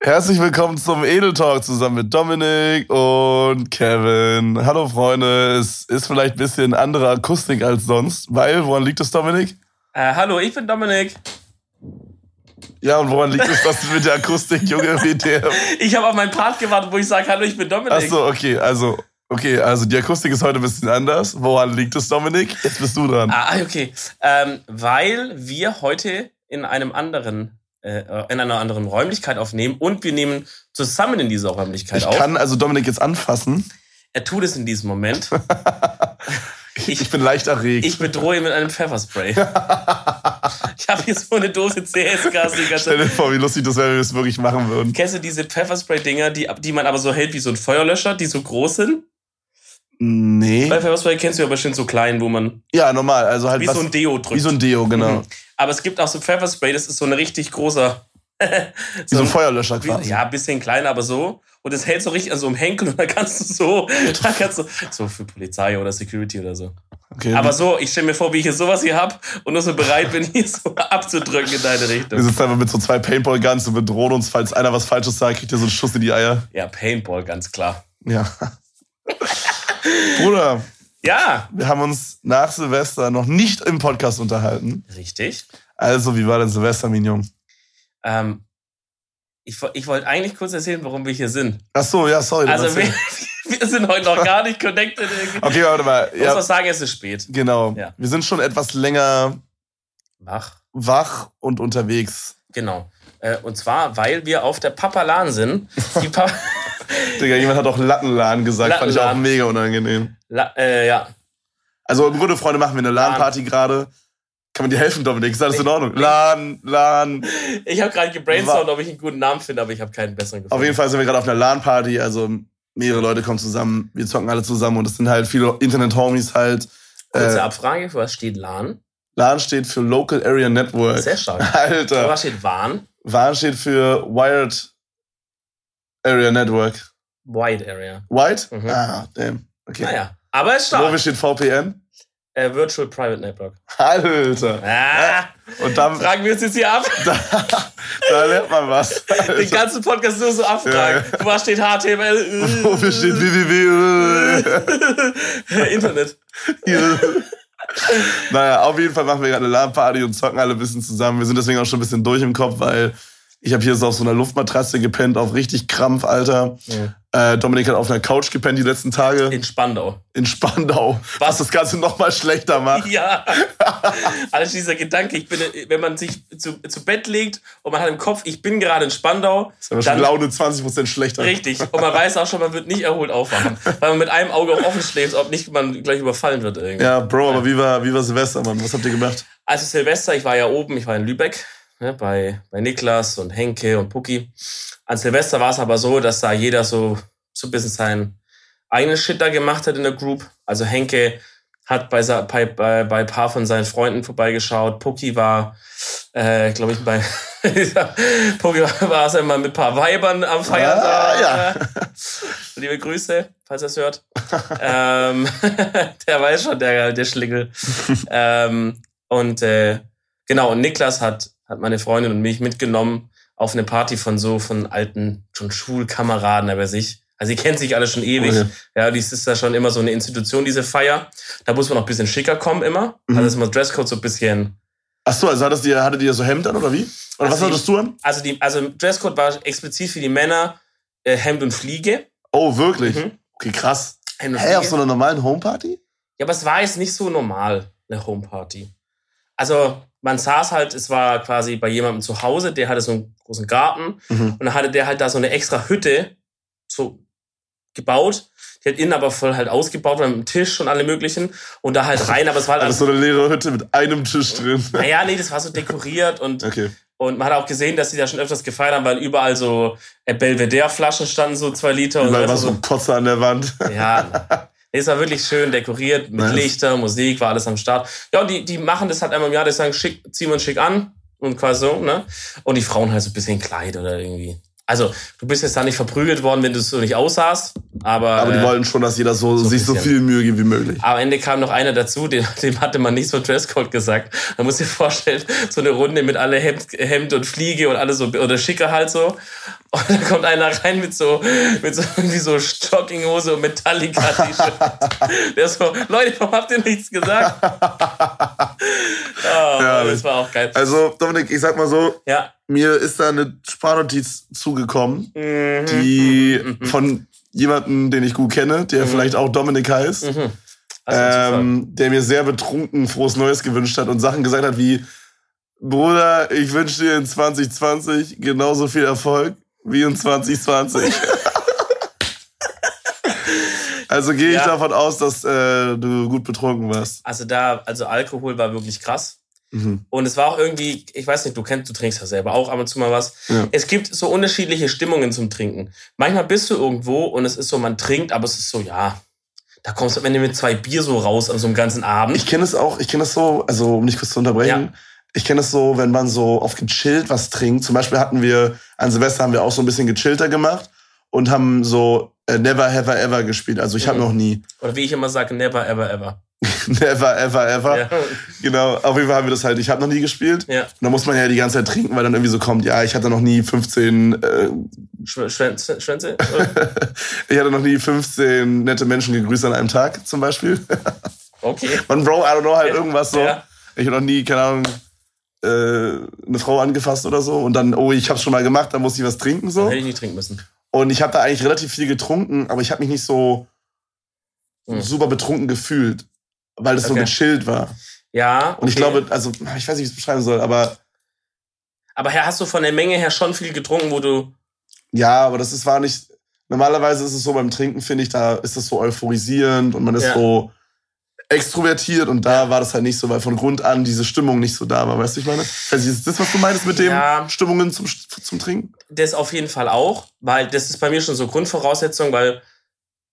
Herzlich willkommen zum Edel Talk zusammen mit Dominik und Kevin. Hallo Freunde, es ist vielleicht ein bisschen andere Akustik als sonst, weil, woran liegt es, Dominik? Äh, hallo, ich bin Dominik. Ja, und woran liegt es, dass du mit der Akustik, Junge, wie der... Ich habe auf meinen Part gewartet, wo ich sage, hallo, ich bin Dominik. Ach so, okay, also... Okay, also die Akustik ist heute ein bisschen anders. Woran liegt es, Dominik? Jetzt bist du dran. Ah, okay. Ähm, weil wir heute in einem anderen, in einer anderen Räumlichkeit aufnehmen und wir nehmen zusammen in dieser Räumlichkeit ich auf. Ich kann also Dominik jetzt anfassen. Er tut es in diesem Moment. ich, ich, bin leicht erregt. Ich bedrohe ihn mit einem Pfefferspray. ich habe hier so eine Dose CS-Gas. Stell dir vor, wie lustig das wäre, wenn wir es wirklich machen würden. Kennst du diese Pfefferspray-Dinger, die, die man aber so hält wie so ein Feuerlöscher, die so groß sind? Nee. Bei Pfefferspray kennst du ja bestimmt so klein, wo man. Ja, normal. Also halt wie was, so ein Deo drückt. Wie so ein Deo, genau. Mhm. Aber es gibt auch so Pfefferspray, das ist so ein richtig großer. so, wie so ein Feuerlöscher quasi. Ja, ein bisschen kleiner, aber so. Und es hält so richtig an so einem Henkel und dann kannst du so, dann kannst du, so für Polizei oder Security oder so. Okay, aber so, ich stelle mir vor, wie ich jetzt sowas hier hab und nur so bereit bin, hier so abzudrücken in deine Richtung. Wir sitzen einfach mit so zwei Paintball-Guns und bedrohen uns, falls einer was Falsches sagt, kriegt ihr so einen Schuss in die Eier. Ja, Paintball, ganz klar. Ja. Bruder. Ja. Wir haben uns nach Silvester noch nicht im Podcast unterhalten. Richtig. Also, wie war denn Silvester, Mignon? Ähm, ich, ich wollte eigentlich kurz erzählen, warum wir hier sind. Ach so, ja, sorry. Also, wir, wir, sind heute noch gar nicht connected. Irgendwie. Okay, warte mal. Ich muss was sagen, es ist spät. Genau. Ja. Wir sind schon etwas länger wach, wach und unterwegs. Genau. Äh, und zwar, weil wir auf der Papalan sind. Die pa Digga, jemand hat auch Lattenladen gesagt, Lattenladen. fand ich auch mega unangenehm. La äh, ja. Also im Grunde, Freunde, machen wir eine LAN-Party gerade. Kann man dir helfen, Dominik? Ist alles in Ordnung? LAN, LAN. Ich habe gerade gebrainstormt, ob ich einen guten Namen finde, aber ich habe keinen besseren gefunden. Auf jeden Fall sind wir gerade auf einer LAN-Party, also mehrere Leute kommen zusammen, wir zocken alle zusammen und es sind halt viele Internet-Homies halt. Kurze äh, Abfrage, für was steht LAN? LAN steht für Local Area Network. Sehr stark. Alter. Für was steht WAN? WAN steht für Wired Area Network. Wide Area. Wide? Mhm. Ah, damn. Okay. Naja, aber es ist stark. Wo steht VPN? Äh, Virtual Private Network. Alter. Ah, und dann fragen wir uns jetzt hier ab. Da, da lernt man was. Alter. Den ganzen Podcast nur so abfragen. Ja. Was steht HTML? Wofür steht www? Internet. naja, auf jeden Fall machen wir gerade eine LAN-Party und zocken alle ein bisschen zusammen. Wir sind deswegen auch schon ein bisschen durch im Kopf, weil ich habe hier so auf so einer Luftmatratze gepennt, auf richtig Krampf, Alter. Ja. Äh, Dominik hat auf einer Couch gepennt die letzten Tage. In Spandau. In Spandau. Was, was das Ganze noch mal schlechter macht. Ja. Alles dieser Gedanke, ich bin, wenn man sich zu, zu Bett legt und man hat im Kopf, ich bin gerade in Spandau. Ist aber schon Laune 20% schlechter. Richtig. Und man weiß auch schon, man wird nicht erholt aufwachen. weil man mit einem Auge auch offen schläft, ob nicht man gleich überfallen wird irgendwie. Ja, Bro, aber wie war, wie war Silvester, Mann? Was habt ihr gemacht? Also Silvester, ich war ja oben, ich war in Lübeck ne, bei, bei Niklas und Henke und Pucki. An Silvester war es aber so, dass da jeder so, so ein bisschen seinen eigenen Shit da gemacht hat in der Group. Also Henke hat bei, bei, bei, bei ein paar von seinen Freunden vorbeigeschaut. Pucki war, äh, glaube ich, bei Pucki war, es einmal mit ein paar Weibern am Feiern. Ah, ja. Liebe Grüße, falls er es hört. ähm, der weiß schon, der, der Schlingel. ähm, und äh, genau, und Niklas hat hat meine Freundin und mich mitgenommen auf eine Party von so von alten schon Schulkameraden aber sich. Also die kennt sich alle schon ewig. Okay. Ja, dies ist da schon immer so eine Institution, diese Feier. Da muss man noch ein bisschen schicker kommen immer. Mhm. Also ist immer Dresscode so ein bisschen. Ach so, also hattest ihr, hattet ihr so Hemd an oder wie? Oder also was hattest du an? Also, die, also Dresscode war explizit für die Männer äh, Hemd und Fliege. Oh, wirklich? Mhm. Okay, krass. Hemd und Hä, Fliege. auf so einer normalen Homeparty? Ja, aber es war jetzt nicht so normal, eine Homeparty. Also man saß halt, es war quasi bei jemandem zu Hause, der hatte so einen großen Garten mhm. und dann hatte der halt da so eine extra Hütte so gebaut. Die hat innen aber voll halt ausgebaut mit einem Tisch und alle möglichen und da halt rein, aber es war halt also so eine leere Hütte mit einem Tisch drin. Naja, nee, das war so dekoriert und okay. Und man hat auch gesehen, dass sie da schon öfters gefeiert haben, weil überall so äh, Belvedere-Flaschen standen, so zwei Liter. Überall und war so ein Kotze an der Wand. Ja, Es war wirklich schön dekoriert mit nice. Lichter, Musik, war alles am Start. Ja, und die, die machen das halt einmal im Jahr, die sagen, schick, ziehen wir uns schick an und quasi so, ne? Und die Frauen halt so ein bisschen Kleid oder irgendwie. Also, du bist jetzt da nicht verprügelt worden, wenn du so nicht aussahst, aber. Aber die äh, wollten schon, dass jeder so, so sich so viel Mühe gibt wie möglich. Am Ende kam noch einer dazu, dem, dem hatte man nicht so Dresscode gesagt. Man muss sich vorstellen, so eine Runde mit alle Hemd, Hemd und Fliege und alles so, oder Schicke halt so. Und da kommt einer rein mit so, mit so irgendwie so Jogginghose und Metallica-T-Shirt. Der so, Leute, warum habt ihr nichts gesagt? Oh, ja, das war auch geil. Also, Dominik, ich sag mal so, ja. Mir ist da eine Sparnotiz zugekommen, mhm. die mhm. von jemandem, den ich gut kenne, der mhm. vielleicht auch Dominik heißt, mhm. ähm, der mir sehr betrunken frohes Neues gewünscht hat und Sachen gesagt hat wie, Bruder, ich wünsche dir in 2020 genauso viel Erfolg wie in 2020. also gehe ich ja. davon aus, dass äh, du gut betrunken warst. Also da, also Alkohol war wirklich krass. Mhm. Und es war auch irgendwie, ich weiß nicht, du kennst, du trinkst ja selber auch ab und zu mal was. Ja. Es gibt so unterschiedliche Stimmungen zum Trinken. Manchmal bist du irgendwo und es ist so, man trinkt, aber es ist so, ja, da kommst du am Ende mit zwei Bier so raus an so einem ganzen Abend. Ich kenne es auch, ich kenne das so, also um nicht kurz zu unterbrechen. Ja. Ich kenne es so, wenn man so oft gechillt was trinkt. Zum Beispiel hatten wir, an Silvester haben wir auch so ein bisschen gechillter gemacht und haben so äh, Never Ever Ever gespielt. Also ich mhm. habe noch nie. Oder wie ich immer sage, Never Ever Ever. Never, ever, ever. Ja. Genau, auf jeden Fall haben wir das halt. Ich habe noch nie gespielt. Ja. Und da muss man ja die ganze Zeit trinken, weil dann irgendwie so kommt, ja, ich hatte noch nie 15. Äh, Schwänze? Schwänze? ich hatte noch nie 15 nette Menschen gegrüßt an einem Tag, zum Beispiel. okay. Und Bro, I don't know, halt irgendwas so. Ja. Ich habe noch nie, keine Ahnung, äh, eine Frau angefasst oder so. Und dann, oh, ich hab's schon mal gemacht, dann muss ich was trinken so. Dann hätte ich nicht trinken müssen. Und ich habe da eigentlich relativ viel getrunken, aber ich habe mich nicht so hm. super betrunken gefühlt weil es okay. so gechillt war. Ja. Okay. Und ich glaube, also, ich weiß nicht, wie ich es beschreiben soll, aber. Aber hast du von der Menge her schon viel getrunken, wo du. Ja, aber das ist, war nicht. Normalerweise ist es so beim Trinken, finde ich, da ist es so euphorisierend und man ist ja. so extrovertiert und da war das halt nicht so, weil von Grund an diese Stimmung nicht so da war, weißt du, ich meine? Also ist das, was du meinst mit dem ja, Stimmungen zum, zum Trinken? Das auf jeden Fall auch, weil das ist bei mir schon so Grundvoraussetzung, weil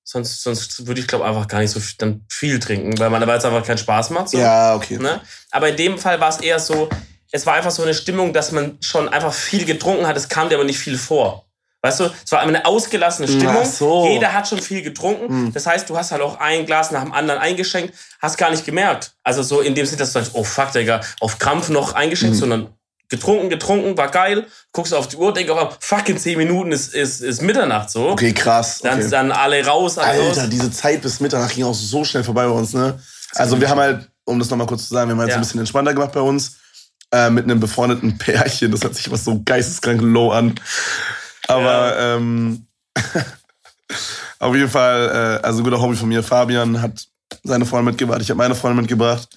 Sonst, sonst würde ich, glaube einfach gar nicht so viel, dann viel trinken, weil man weil es einfach keinen Spaß macht. So, ja, okay. Ne? Aber in dem Fall war es eher so, es war einfach so eine Stimmung, dass man schon einfach viel getrunken hat, es kam dir aber nicht viel vor. Weißt du, es war eine ausgelassene Stimmung. So. Jeder hat schon viel getrunken. Mhm. Das heißt, du hast halt auch ein Glas nach dem anderen eingeschenkt, hast gar nicht gemerkt. Also so in dem Sinne, dass du sagst, oh fuck, Digga, auf Krampf noch eingeschenkt, mhm. sondern getrunken, getrunken, war geil. Guckst auf die Uhr, denk auf, fuck, in 10 Minuten ist, ist, ist Mitternacht so. Okay, krass. Okay. Dann, dann alle raus, alle Alter, raus. diese Zeit bis Mitternacht ging auch so schnell vorbei bei uns, ne? Also wir haben halt, um das nochmal kurz zu sagen, wir haben halt ja. so ein bisschen entspannter gemacht bei uns. Äh, mit einem befreundeten Pärchen. Das hört sich was so geisteskrank low an. Aber ja. ähm, auf jeden Fall, äh, also ein guter Hobby von mir, Fabian, hat seine Freundin mitgebracht, ich habe meine Freundin mitgebracht.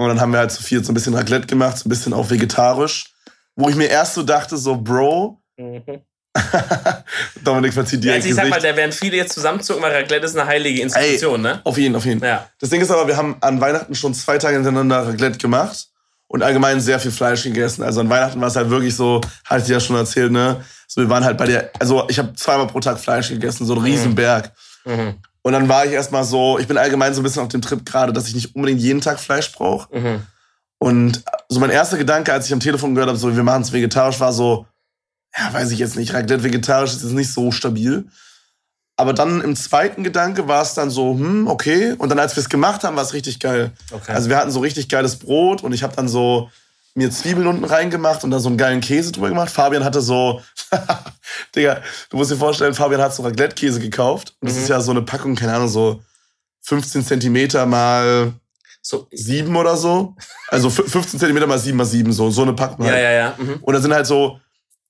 Und dann haben wir halt zu viel so ein bisschen Raclette gemacht, so ein bisschen auch vegetarisch. Wo ich mir erst so dachte, so, Bro, mhm. Dominik verzieht dir ja, also ich sag mal, da werden viele jetzt zusammenzucken, weil Raclette ist eine heilige Institution, Ey, ne? Auf jeden, auf jeden. Ja. Das Ding ist aber, wir haben an Weihnachten schon zwei Tage hintereinander Raclette gemacht und allgemein sehr viel Fleisch gegessen. Also an Weihnachten war es halt wirklich so, hatte ich ja schon erzählt, ne? So, wir waren halt bei der, also ich habe zweimal pro Tag Fleisch gegessen, so ein Riesenberg. Mhm. Und dann war ich erstmal so, ich bin allgemein so ein bisschen auf dem Trip gerade, dass ich nicht unbedingt jeden Tag Fleisch brauche. Mhm. Und so mein erster Gedanke, als ich am Telefon gehört habe, so wir machen es vegetarisch, war so, ja, weiß ich jetzt nicht, Raclette vegetarisch ist jetzt nicht so stabil. Aber dann im zweiten Gedanke war es dann so, hm, okay. Und dann, als wir es gemacht haben, war es richtig geil. Okay. Also wir hatten so richtig geiles Brot und ich habe dann so mir Zwiebeln unten reingemacht und dann so einen geilen Käse drüber gemacht. Fabian hatte so, Digga, du musst dir vorstellen, Fabian hat so Raclette-Käse gekauft. Und das mhm. ist ja so eine Packung, keine Ahnung, so 15 Zentimeter mal so sieben oder so. Also 15 Zentimeter mal sieben mal sieben, so, so eine Packung. Halt. Ja, ja, ja. Mhm. Und da sind halt so,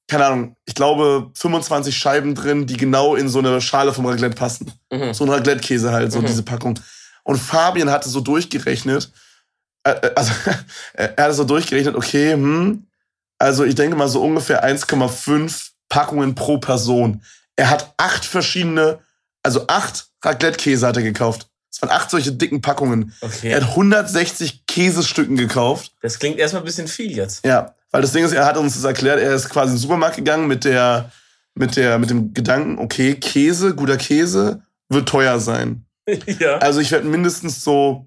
keine Ahnung, ich glaube 25 Scheiben drin, die genau in so eine Schale vom Raclette passen. Mhm. So ein Raclette-Käse halt, so mhm. diese Packung. Und Fabian hatte so durchgerechnet, also er hatte so durchgerechnet, okay, hm, also ich denke mal so ungefähr 1,5 Packungen pro Person. Er hat acht verschiedene, also acht Raclette-Käse hat er gekauft. Das waren acht solche dicken Packungen. Okay. Er hat 160 Käsestücken gekauft. Das klingt erstmal ein bisschen viel jetzt. Ja, weil das Ding ist, er hat uns das erklärt, er ist quasi in den Supermarkt gegangen mit der, mit der, mit dem Gedanken, okay, Käse, guter Käse, wird teuer sein. ja. Also ich werde mindestens so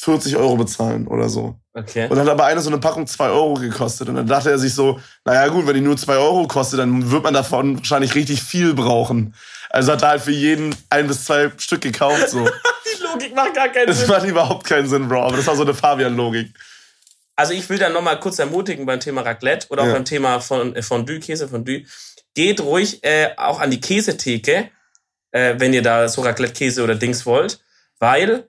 40 Euro bezahlen oder so. Okay. Und dann hat aber eine so eine Packung 2 Euro gekostet. Und dann dachte er sich so, naja gut, wenn die nur 2 Euro kostet, dann wird man davon wahrscheinlich richtig viel brauchen. Also hat er halt für jeden ein bis zwei Stück gekauft. So. die Logik macht gar keinen das Sinn. Das macht überhaupt keinen Sinn, Bro. Aber das war so eine Fabian-Logik. Also ich will da nochmal kurz ermutigen beim Thema Raclette oder auch ja. beim Thema von äh, Fondue, Käse Fondue. Geht ruhig äh, auch an die Käsetheke, äh, wenn ihr da so Raclette-Käse oder Dings wollt, weil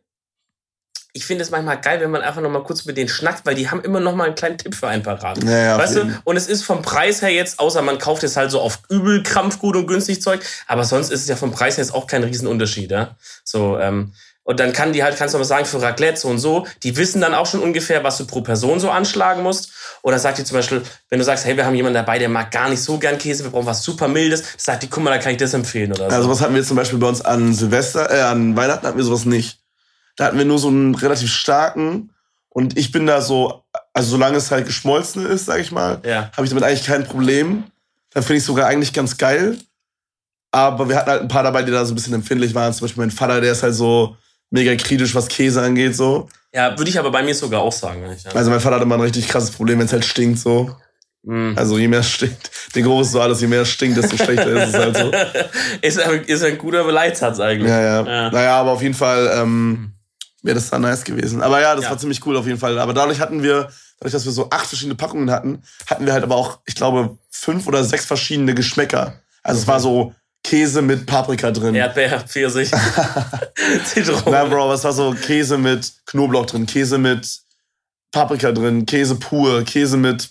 ich finde es manchmal geil, wenn man einfach noch mal kurz mit denen schnackt, weil die haben immer noch mal einen kleinen Tipp für einen parat. Ja, ja, weißt du? Und es ist vom Preis her jetzt, außer man kauft es halt so auf übel krampfgut und günstig Zeug, aber sonst ist es ja vom Preis her jetzt auch kein Riesenunterschied, ja? So, ähm, und dann kann die halt, kannst du mal sagen, für Raclette so und so, die wissen dann auch schon ungefähr, was du pro Person so anschlagen musst. Oder sagt die zum Beispiel, wenn du sagst, hey, wir haben jemanden dabei, der mag gar nicht so gern Käse, wir brauchen was super Mildes, sagt die, guck mal, da kann ich das empfehlen oder so. Also was hatten wir zum Beispiel bei uns an Silvester, äh, an Weihnachten hatten wir sowas nicht. Da hatten wir nur so einen relativ starken und ich bin da so, also solange es halt geschmolzen ist, sag ich mal, ja. habe ich damit eigentlich kein Problem. Dann finde ich es sogar eigentlich ganz geil. Aber wir hatten halt ein paar dabei, die da so ein bisschen empfindlich waren. Zum Beispiel mein Vater, der ist halt so mega kritisch, was Käse angeht, so. Ja, würde ich aber bei mir sogar auch sagen. Also mein Vater hatte mal ein richtig krasses Problem, wenn es halt stinkt, so. Mm. Also je mehr stinkt, den ist so alles, je mehr stinkt, desto schlechter ist es halt so. ist, ein, ist ein guter Beleitsatz eigentlich. Ja, ja, ja. Naja, aber auf jeden Fall, ähm, wäre das da nice gewesen. Aber ja, das ja. war ziemlich cool auf jeden Fall. Aber dadurch hatten wir, dadurch, dass wir so acht verschiedene Packungen hatten, hatten wir halt aber auch, ich glaube, fünf oder sechs verschiedene Geschmäcker. Also okay. es war so Käse mit Paprika drin. Erdbeer, Pfirsich, Zitrone. Na, Bro, was war so Käse mit Knoblauch drin, Käse mit Paprika drin, Käse pur, Käse mit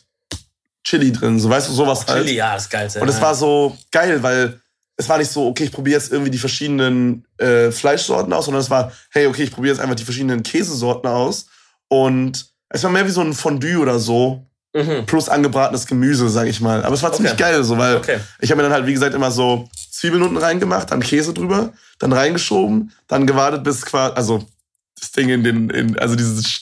Chili drin, so weißt du, sowas halt. Chili, ja, ist geil. Und es war so geil, weil es war nicht so, okay, ich probiere jetzt irgendwie die verschiedenen äh, Fleischsorten aus, sondern es war, hey, okay, ich probiere jetzt einfach die verschiedenen Käsesorten aus. Und es war mehr wie so ein Fondue oder so. Mhm. Plus angebratenes Gemüse, sag ich mal. Aber es war ziemlich okay. geil, so, weil okay. ich habe mir dann halt, wie gesagt, immer so Zwiebeln unten reingemacht, dann Käse drüber, dann reingeschoben, dann gewartet bis quasi, also das Ding in den, in, also dieses.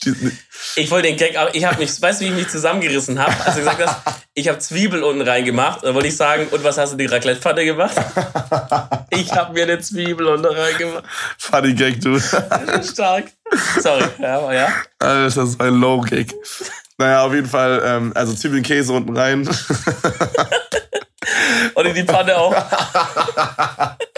Ich wollte den Gag, aber ich habe mich, weißt du, wie ich mich zusammengerissen habe? Als du gesagt hast, ich habe Zwiebel unten reingemacht, dann wollte ich sagen, und was hast du die Raclette-Pfanne gemacht? ich habe mir eine Zwiebel unten reingemacht. Funny Gag, du. Stark. Sorry, ja, aber ja. Das ist ein Low-Gag. Naja, auf jeden Fall, ähm, also Zwiebeln, Käse unten rein. und in die Pfanne auch.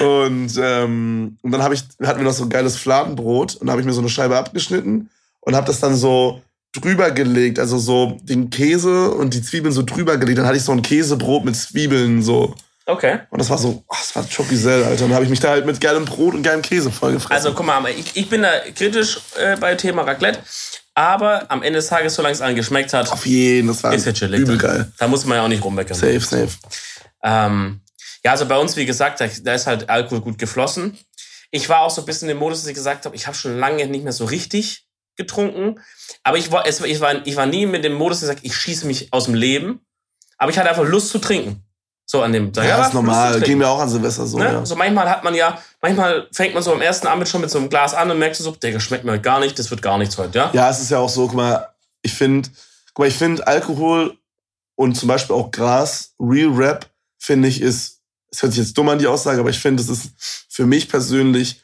Und, ähm, und dann hab ich, hatten wir noch so ein geiles Fladenbrot und habe ich mir so eine Scheibe abgeschnitten und habe das dann so drüber gelegt, also so den Käse und die Zwiebeln so drüber gelegt. Dann hatte ich so ein Käsebrot mit Zwiebeln so. Okay. Und das war so, ach, das war Chopisel, Alter. Und dann habe ich mich da halt mit geilem Brot und geilem Käse vollgefressen. Also guck mal, ich, ich bin da kritisch äh, bei Thema Raclette. Aber am Ende des Tages, solange es allen geschmeckt hat, auf jeden, das war ist ja chillig. Übel geil. Da muss man ja auch nicht rummeckern. Safe, safe. Ähm, ja, also bei uns, wie gesagt, da, da ist halt Alkohol gut geflossen. Ich war auch so ein bisschen im Modus, dass ich gesagt habe, ich habe schon lange nicht mehr so richtig getrunken. Aber ich war, es, ich war, ich war nie mit dem Modus, dass ich gesagt, ich schieße mich aus dem Leben. Aber ich hatte einfach Lust zu trinken. So an dem Tag. Ja, ja ist normal. Ging mir auch an Silvester so. Ne? Ja. So manchmal hat man ja, manchmal fängt man so am ersten Abend schon mit so einem Glas an und merkst du so, der schmeckt mir gar nicht, das wird gar nichts heute, ja? Ja, es ist ja auch so, guck mal, ich finde, guck mal, ich finde Alkohol und zum Beispiel auch Gras, Real Rap, finde ich, ist es hört sich jetzt dumm an, die Aussage, aber ich finde, es ist für mich persönlich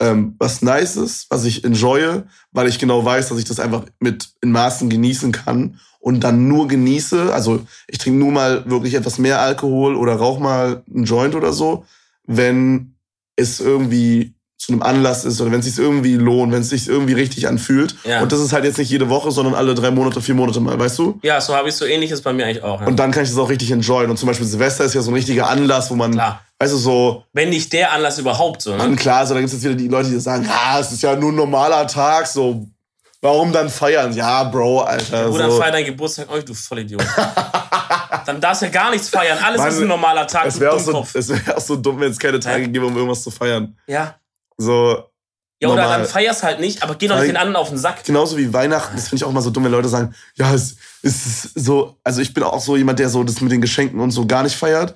ähm, was Nices, was ich enjoye, weil ich genau weiß, dass ich das einfach mit in Maßen genießen kann und dann nur genieße. Also ich trinke nur mal wirklich etwas mehr Alkohol oder rauch mal einen Joint oder so, wenn es irgendwie zu einem Anlass ist oder wenn es sich irgendwie lohnt, wenn es sich irgendwie richtig anfühlt. Ja. Und das ist halt jetzt nicht jede Woche, sondern alle drei Monate, vier Monate mal, weißt du? Ja, so habe ich so ähnliches bei mir eigentlich auch. Ja. Und dann kann ich das auch richtig enjoyen. Und zum Beispiel Silvester ist ja so ein richtiger Anlass, wo man, klar. weißt du, so. Wenn nicht der Anlass überhaupt so, ne? Und klar, so da gibt es jetzt wieder die Leute, die sagen, ah, es ist ja nur ein normaler Tag, so. Warum dann feiern? Ja, Bro, Alter. Oder so. feier deinen Geburtstag, oh, du Vollidiot. dann darfst du ja gar nichts feiern. Alles Mann, ist ein normaler Tag. Es wäre auch, so, wär auch so dumm, wenn es keine Tage ja. gäbe, um irgendwas zu feiern. Ja. So, ja, oder normal. dann feierst halt nicht, aber geh doch nicht den anderen auf den Sack. Genauso wie Weihnachten, das finde ich auch immer so dumm, wenn Leute sagen, ja, es ist so, also ich bin auch so jemand, der so das mit den Geschenken und so gar nicht feiert.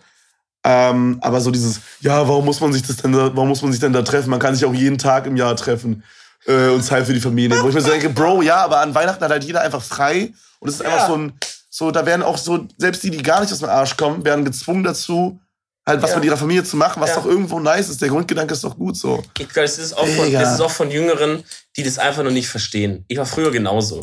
Ähm, aber so dieses, ja, warum muss man sich das denn da, warum muss man sich denn da treffen? Man kann sich auch jeden Tag im Jahr treffen äh, und Zeit für die Familie. Wo ich mir so denke, Bro, ja, aber an Weihnachten hat halt jeder einfach frei und es ist ja. einfach so ein, so, da werden auch so, selbst die, die gar nicht aus dem Arsch kommen, werden gezwungen dazu, halt was ja. mit ihrer Familie zu machen, was ja. doch irgendwo nice ist. Der Grundgedanke ist doch gut so. Ich glaube, das ist, auch von, das ist auch von Jüngeren, die das einfach noch nicht verstehen. Ich war früher genauso.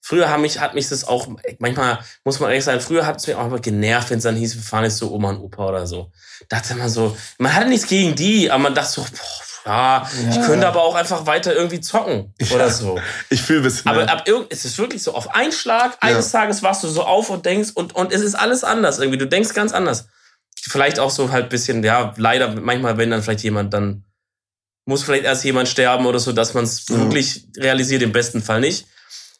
Früher hat mich, hat mich das auch, manchmal muss man ehrlich sein, früher hat es mich auch immer genervt, wenn es dann hieß, wir fahren jetzt so Oma und Opa oder so. Da dachte man so, man hatte nichts gegen die, aber man dachte so, boah, Ja, ja, ich könnte aber auch einfach weiter irgendwie zocken oder so. Ich fühle ein bisschen. Aber ab irgend, es ist wirklich so, auf einen Schlag, eines ja. Tages wachst du so auf und denkst, und, und es ist alles anders irgendwie. Du denkst ganz anders. Vielleicht auch so halt bisschen, ja, leider manchmal, wenn dann vielleicht jemand dann, muss vielleicht erst jemand sterben oder so, dass man es mhm. wirklich realisiert, im besten Fall nicht.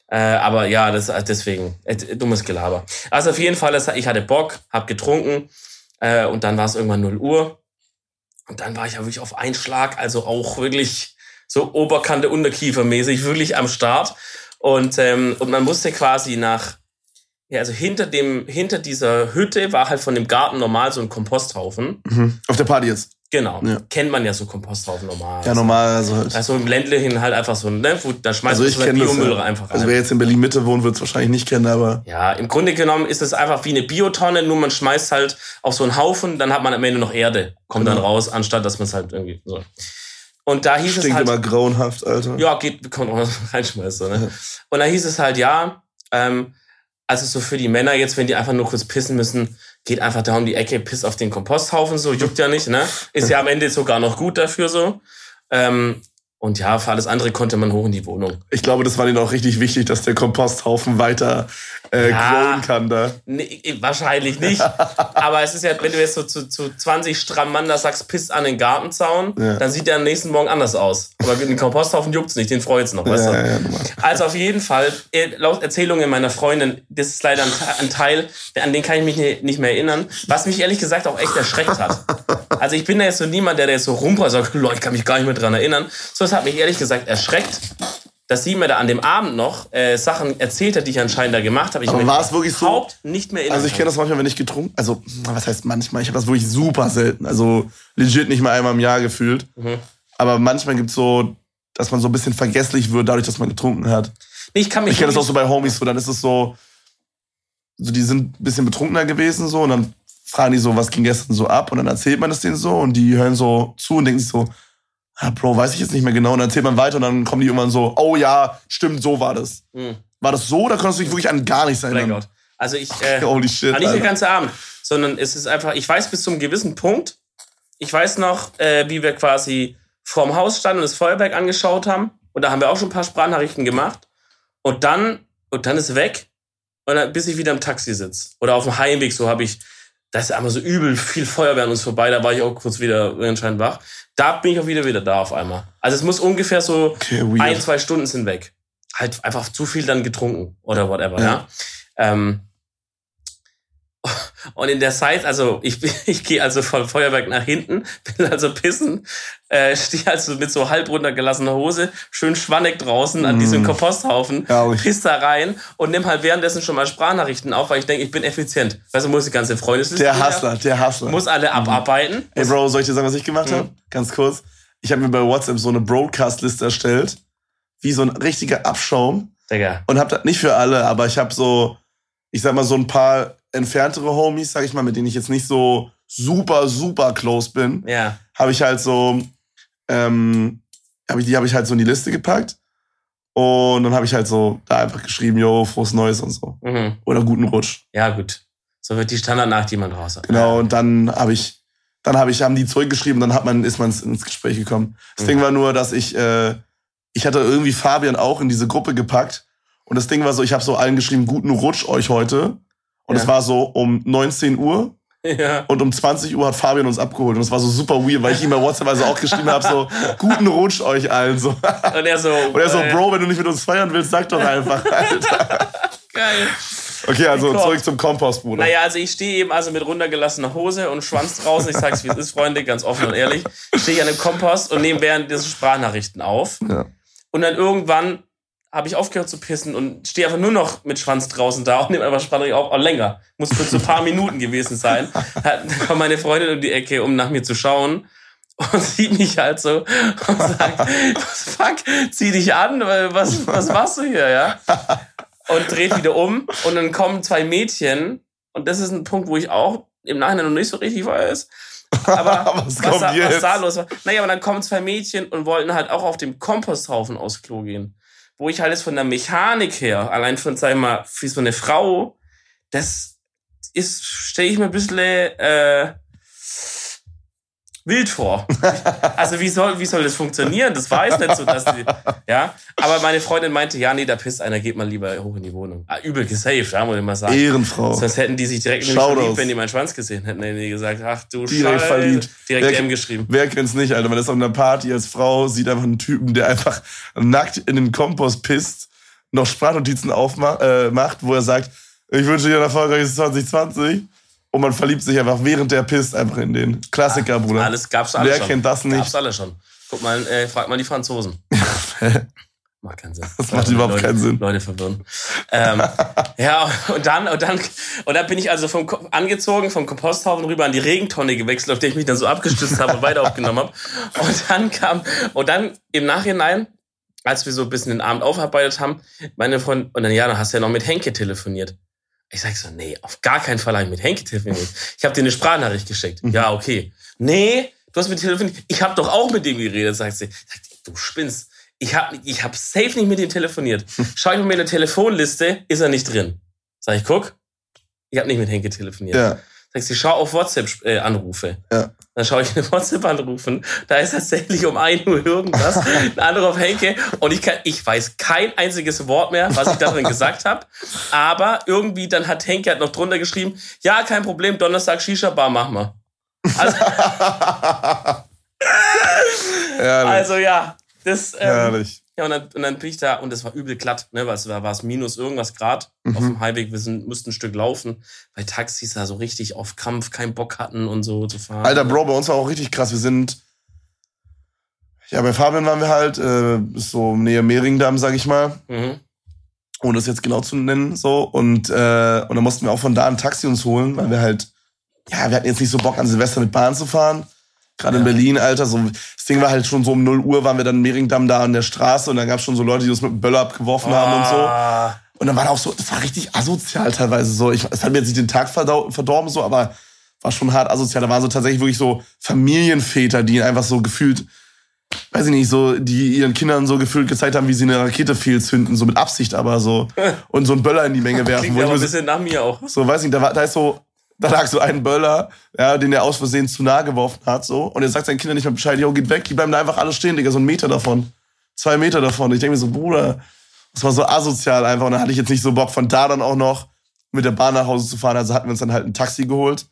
Äh, aber ja, das deswegen, äh, dummes Gelaber. Also auf jeden Fall, ich hatte Bock, hab getrunken äh, und dann war es irgendwann 0 Uhr. Und dann war ich ja wirklich auf einen Schlag, also auch wirklich so Oberkante, Unterkiefer mäßig, wirklich am Start. Und, ähm, und man musste quasi nach, ja, also hinter dem, hinter dieser Hütte war halt von dem Garten normal so ein Komposthaufen. Mhm. Auf der Party jetzt. Genau. Ja. Kennt man ja so Komposthaufen normal. Ja, normal. Also, halt. also im ländlichen halt einfach so, ne, wo, da schmeißt also man so Biomüll einfach rein. Also wer jetzt in Berlin Mitte wohnt, wird es wahrscheinlich nicht kennen, aber. Ja, im Grunde genommen ist es einfach wie eine Biotonne, nur man schmeißt halt auf so einen Haufen, dann hat man am Ende noch Erde. Kommt genau. dann raus, anstatt dass man es halt irgendwie so. Und da hieß Stinkt es halt. immer grauenhaft, Alter. Ja, geht, kann man reinschmeißen, ne? Und da hieß es halt, ja, ähm, also so für die Männer jetzt, wenn die einfach nur kurz pissen müssen, geht einfach da um die Ecke, pisst auf den Komposthaufen, so, juckt ja nicht, ne? Ist ja am Ende sogar noch gut dafür, so. Ähm, und ja, für alles andere konnte man hoch in die Wohnung. Ich glaube, das war denen auch richtig wichtig, dass der Komposthaufen weiter äh, ja, kann da. Nee, wahrscheinlich nicht. Aber es ist ja, wenn du jetzt so zu, zu 20 stramm Mann da sagst, pisst an den Gartenzaun, ja. dann sieht der am nächsten Morgen anders aus. Aber den Komposthaufen juckt's nicht, den freut's noch, weißt ja, du? Ja, also auf jeden Fall, äh, laut Erzählungen meiner Freundin, das ist leider ein, Teil, an den kann ich mich nicht mehr erinnern, was mich ehrlich gesagt auch echt erschreckt hat. Also ich bin da jetzt so niemand, der da jetzt so rumpert sagt, ich kann mich gar nicht mehr dran erinnern. So, hat mich ehrlich gesagt erschreckt, dass sie mir da an dem Abend noch äh, Sachen erzählt hat, die ich anscheinend da gemacht habe. Ich Aber war es wirklich so? nicht mehr Also ich kenne das manchmal, wenn ich getrunken, also was heißt manchmal? Ich habe das wirklich super selten, also legit nicht mal einmal im Jahr gefühlt. Mhm. Aber manchmal gibt es so, dass man so ein bisschen vergesslich wird, dadurch, dass man getrunken hat. Nee, ich kann mich ich kenne das auch so bei Homies, so dann ist es so, so die sind ein bisschen betrunkener gewesen so und dann fragen die so, was ging gestern so ab und dann erzählt man das denen so und die hören so zu und denken sich so, ja, Bro, weiß ich jetzt nicht mehr genau. Und dann erzählt man weiter und dann kommen die irgendwann so, oh ja, stimmt, so war das. Mhm. War das so oder konntest du dich wirklich an gar nichts erinnern? Blackout. Also ich, äh, Holy shit, nicht den ganzen Abend, sondern es ist einfach, ich weiß bis zum gewissen Punkt, ich weiß noch, äh, wie wir quasi vorm Haus standen und das Feuerwerk angeschaut haben. Und da haben wir auch schon ein paar Sprachnachrichten gemacht. Und dann, und dann ist weg. Und dann, bis ich wieder im Taxi sitze. Oder auf dem Heimweg, so habe ich da ist einmal so übel viel Feuerwehr an uns vorbei, da war ich auch kurz wieder anscheinend wach. Da bin ich auch wieder wieder da auf einmal. Also es muss ungefähr so okay, ein, zwei Stunden sind weg. Halt einfach zu viel dann getrunken oder whatever, ja. ja? Ähm, und in der Zeit, also ich, ich gehe also vom Feuerwerk nach hinten, bin also pissen, äh, stehe also mit so halb runtergelassener Hose, schön schwannig draußen mm. an diesem mm. Komposthaufen, ja, piss da rein und nimm halt währenddessen schon mal Sprachnachrichten auf, weil ich denke, ich bin effizient. Weißt du, muss die ganze Freundesliste. Der Hustler, der Hustler. Muss alle mhm. abarbeiten. Ey Bro, soll ich dir sagen, was ich gemacht mhm. habe? Ganz kurz. Ich habe mir bei WhatsApp so eine Broadcast-Liste erstellt, wie so ein richtiger Abschaum. Digga. Und habe das nicht für alle, aber ich habe so, ich sag mal, so ein paar entferntere Homies, sag ich mal, mit denen ich jetzt nicht so super, super close bin, ja. habe ich halt so, ähm, hab ich, die habe ich halt so in die Liste gepackt. Und dann habe ich halt so da einfach geschrieben, yo, frohes Neues und so. Mhm. Oder guten Rutsch. Ja, gut. So wird die Standardnacht, die man raus hat. Genau, und dann habe ich, dann habe ich, haben die zurückgeschrieben, dann hat man, ist man ins Gespräch gekommen. Das mhm. Ding war nur, dass ich, äh, ich hatte irgendwie Fabian auch in diese Gruppe gepackt. Und das Ding war so, ich habe so allen geschrieben, guten Rutsch euch heute. Und ja. es war so um 19 Uhr. Ja. Und um 20 Uhr hat Fabian uns abgeholt. Und es war so super weird, weil ich ihm bei WhatsApp also auch geschrieben habe, so, guten Rutsch euch allen. So. Und er so, und er so, äh, Bro, wenn du nicht mit uns feiern willst, sag doch einfach, Alter. Geil. Okay, also zurück zum Kompost, Bruder. Naja, also ich stehe eben also mit runtergelassener Hose und Schwanz draußen. Ich sag's, wie es ist, Freunde, ganz offen und ehrlich. Stehe ich an dem Kompost und nehme während diese Sprachnachrichten auf. Ja. Und dann irgendwann habe ich aufgehört zu pissen und stehe einfach nur noch mit Schwanz draußen da und nehme einfach Sprachnachricht auf. Auch länger. Muss kurz so ein paar Minuten gewesen sein. Dann kommt meine Freundin um die Ecke, um nach mir zu schauen. Und sieht mich halt so und sagt, was fuck, zieh dich an, was, was machst du hier, ja? Und dreht wieder um und dann kommen zwei Mädchen und das ist ein Punkt, wo ich auch im Nachhinein noch nicht so richtig weiß. Aber was, was, da, was da los war. Naja, aber dann kommen zwei Mädchen und wollten halt auch auf dem Komposthaufen aufs Klo gehen wo ich halt jetzt von der Mechanik her, allein von, sag ich mal, wie so eine Frau, das ist, stelle ich mir ein bisschen, äh, wild vor. Also wie soll, wie soll das funktionieren? Das war jetzt nicht so, dass die, ja. Aber meine Freundin meinte, ja, nee, da pisst einer, geht mal lieber hoch in die Wohnung. Ah, übel gesaved, ja, muss ich mal sagen. Ehrenfrau. Sonst hätten die sich direkt verliebt, wenn die meinen Schwanz gesehen hätten. Hätten die gesagt, ach du Direkt Scheiße. verliebt. Direkt wer, DM geschrieben. Wer kennt's nicht, Alter? Man ist auf einer Party als Frau, sieht einfach einen Typen, der einfach nackt in den Kompost pisst, noch Sprachnotizen aufmacht, äh, macht, wo er sagt, ich wünsche dir ein erfolgreiches 2020. Und man verliebt sich einfach, während der pisst, einfach in den Klassiker, Bruder. Alles gab's alles Wer schon. kennt das nicht? Gab's alle schon. Guck mal, äh, frag mal die Franzosen. Macht keinen Sinn. Das macht überhaupt Leute, keinen Sinn. Leute verwirren. ähm, ja, und dann, und dann, und dann bin ich also vom angezogen, vom Komposthaufen rüber an die Regentonne gewechselt, auf der ich mich dann so abgestützt habe und weiter aufgenommen habe. Und dann kam, und dann im Nachhinein, als wir so ein bisschen den Abend aufarbeitet haben, meine Freundin, und dann, ja, dann hast du ja noch mit Henke telefoniert. Ich sag so, nee, auf gar keinen Fall habe ich mit Henke telefoniert. Ich habe dir eine Sprachnachricht geschickt. Ja, okay. Nee, du hast mit telefoniert. Ich habe doch auch mit dem geredet, sagt sie. Du spinnst. Ich habe ich hab safe nicht mit ihm telefoniert. Schau ich mal in der Telefonliste, ist er nicht drin. Sag ich, guck, ich habe nicht mit Henke telefoniert. Ja. Sag ich, schau auf WhatsApp-Anrufe. Ja. Dann schaue ich in WhatsApp anrufen. Da ist tatsächlich um 1 Uhr irgendwas. Ein Anruf auf Henke. Und ich, kann, ich weiß kein einziges Wort mehr, was ich da drin gesagt habe. Aber irgendwie dann hat Henke hat noch drunter geschrieben, ja, kein Problem, Donnerstag Shisha-Bar, mach mal. Also, also ja, das... Ähm, Herrlich. Ja, und dann, und dann bin ich da und es war übel glatt, ne, weil es war, war es minus irgendwas Grad Mhm. auf dem Heimweg. Wir sind, mussten ein Stück laufen, weil Taxis da so richtig auf Kampf keinen Bock hatten und so zu fahren. Alter, Bro, bei uns war auch richtig krass. Wir sind. Ja, bei Fabian waren wir halt, äh, so Nähe Mehringdamm, sag ich mal. Mhm. ohne das jetzt genau zu nennen, so. Und, äh, und dann mussten wir auch von da ein Taxi uns holen, weil wir halt, ja, wir hatten jetzt nicht so Bock an Silvester mit Bahn zu fahren. Gerade in Ja. Berlin, Alter, so, das Ding war halt schon so um 0 Uhr, waren wir dann in Mehringdamm da an der Straße und dann gab es schon so Leute, die uns mit dem Böller abgeworfen haben und so. Ah, Und dann war da auch so, das war richtig asozial teilweise so. Ich, es hat mir jetzt nicht den Tag verdorben, so, aber war schon hart asozial. Da waren so tatsächlich wirklich so Familienväter, die einfach so gefühlt, weiß ich nicht, so, die ihren Kindern so gefühlt gezeigt haben, wie sie eine Rakete fehlzünden, so mit Absicht aber so. Und so einen Böller in die Menge werfen. Klingt Wo ich aber ein bisschen nach mir auch. so, weiß nicht, da, war, da ist so, da lag so ein Böller, ja, den er aus Versehen zu nah geworfen hat, so. Und er sagt seinen Kindern nicht mehr Bescheid, jo, geht weg, die bleiben da einfach alle stehen, Digga, so einen Meter davon. Zwei Meter davon. Ich denke mir so, Bruder, das war so asozial einfach. Und dann hatte ich jetzt nicht so Bock, von da dann auch noch mit der Bahn nach Hause zu fahren. Also hatten wir uns dann halt ein Taxi geholt.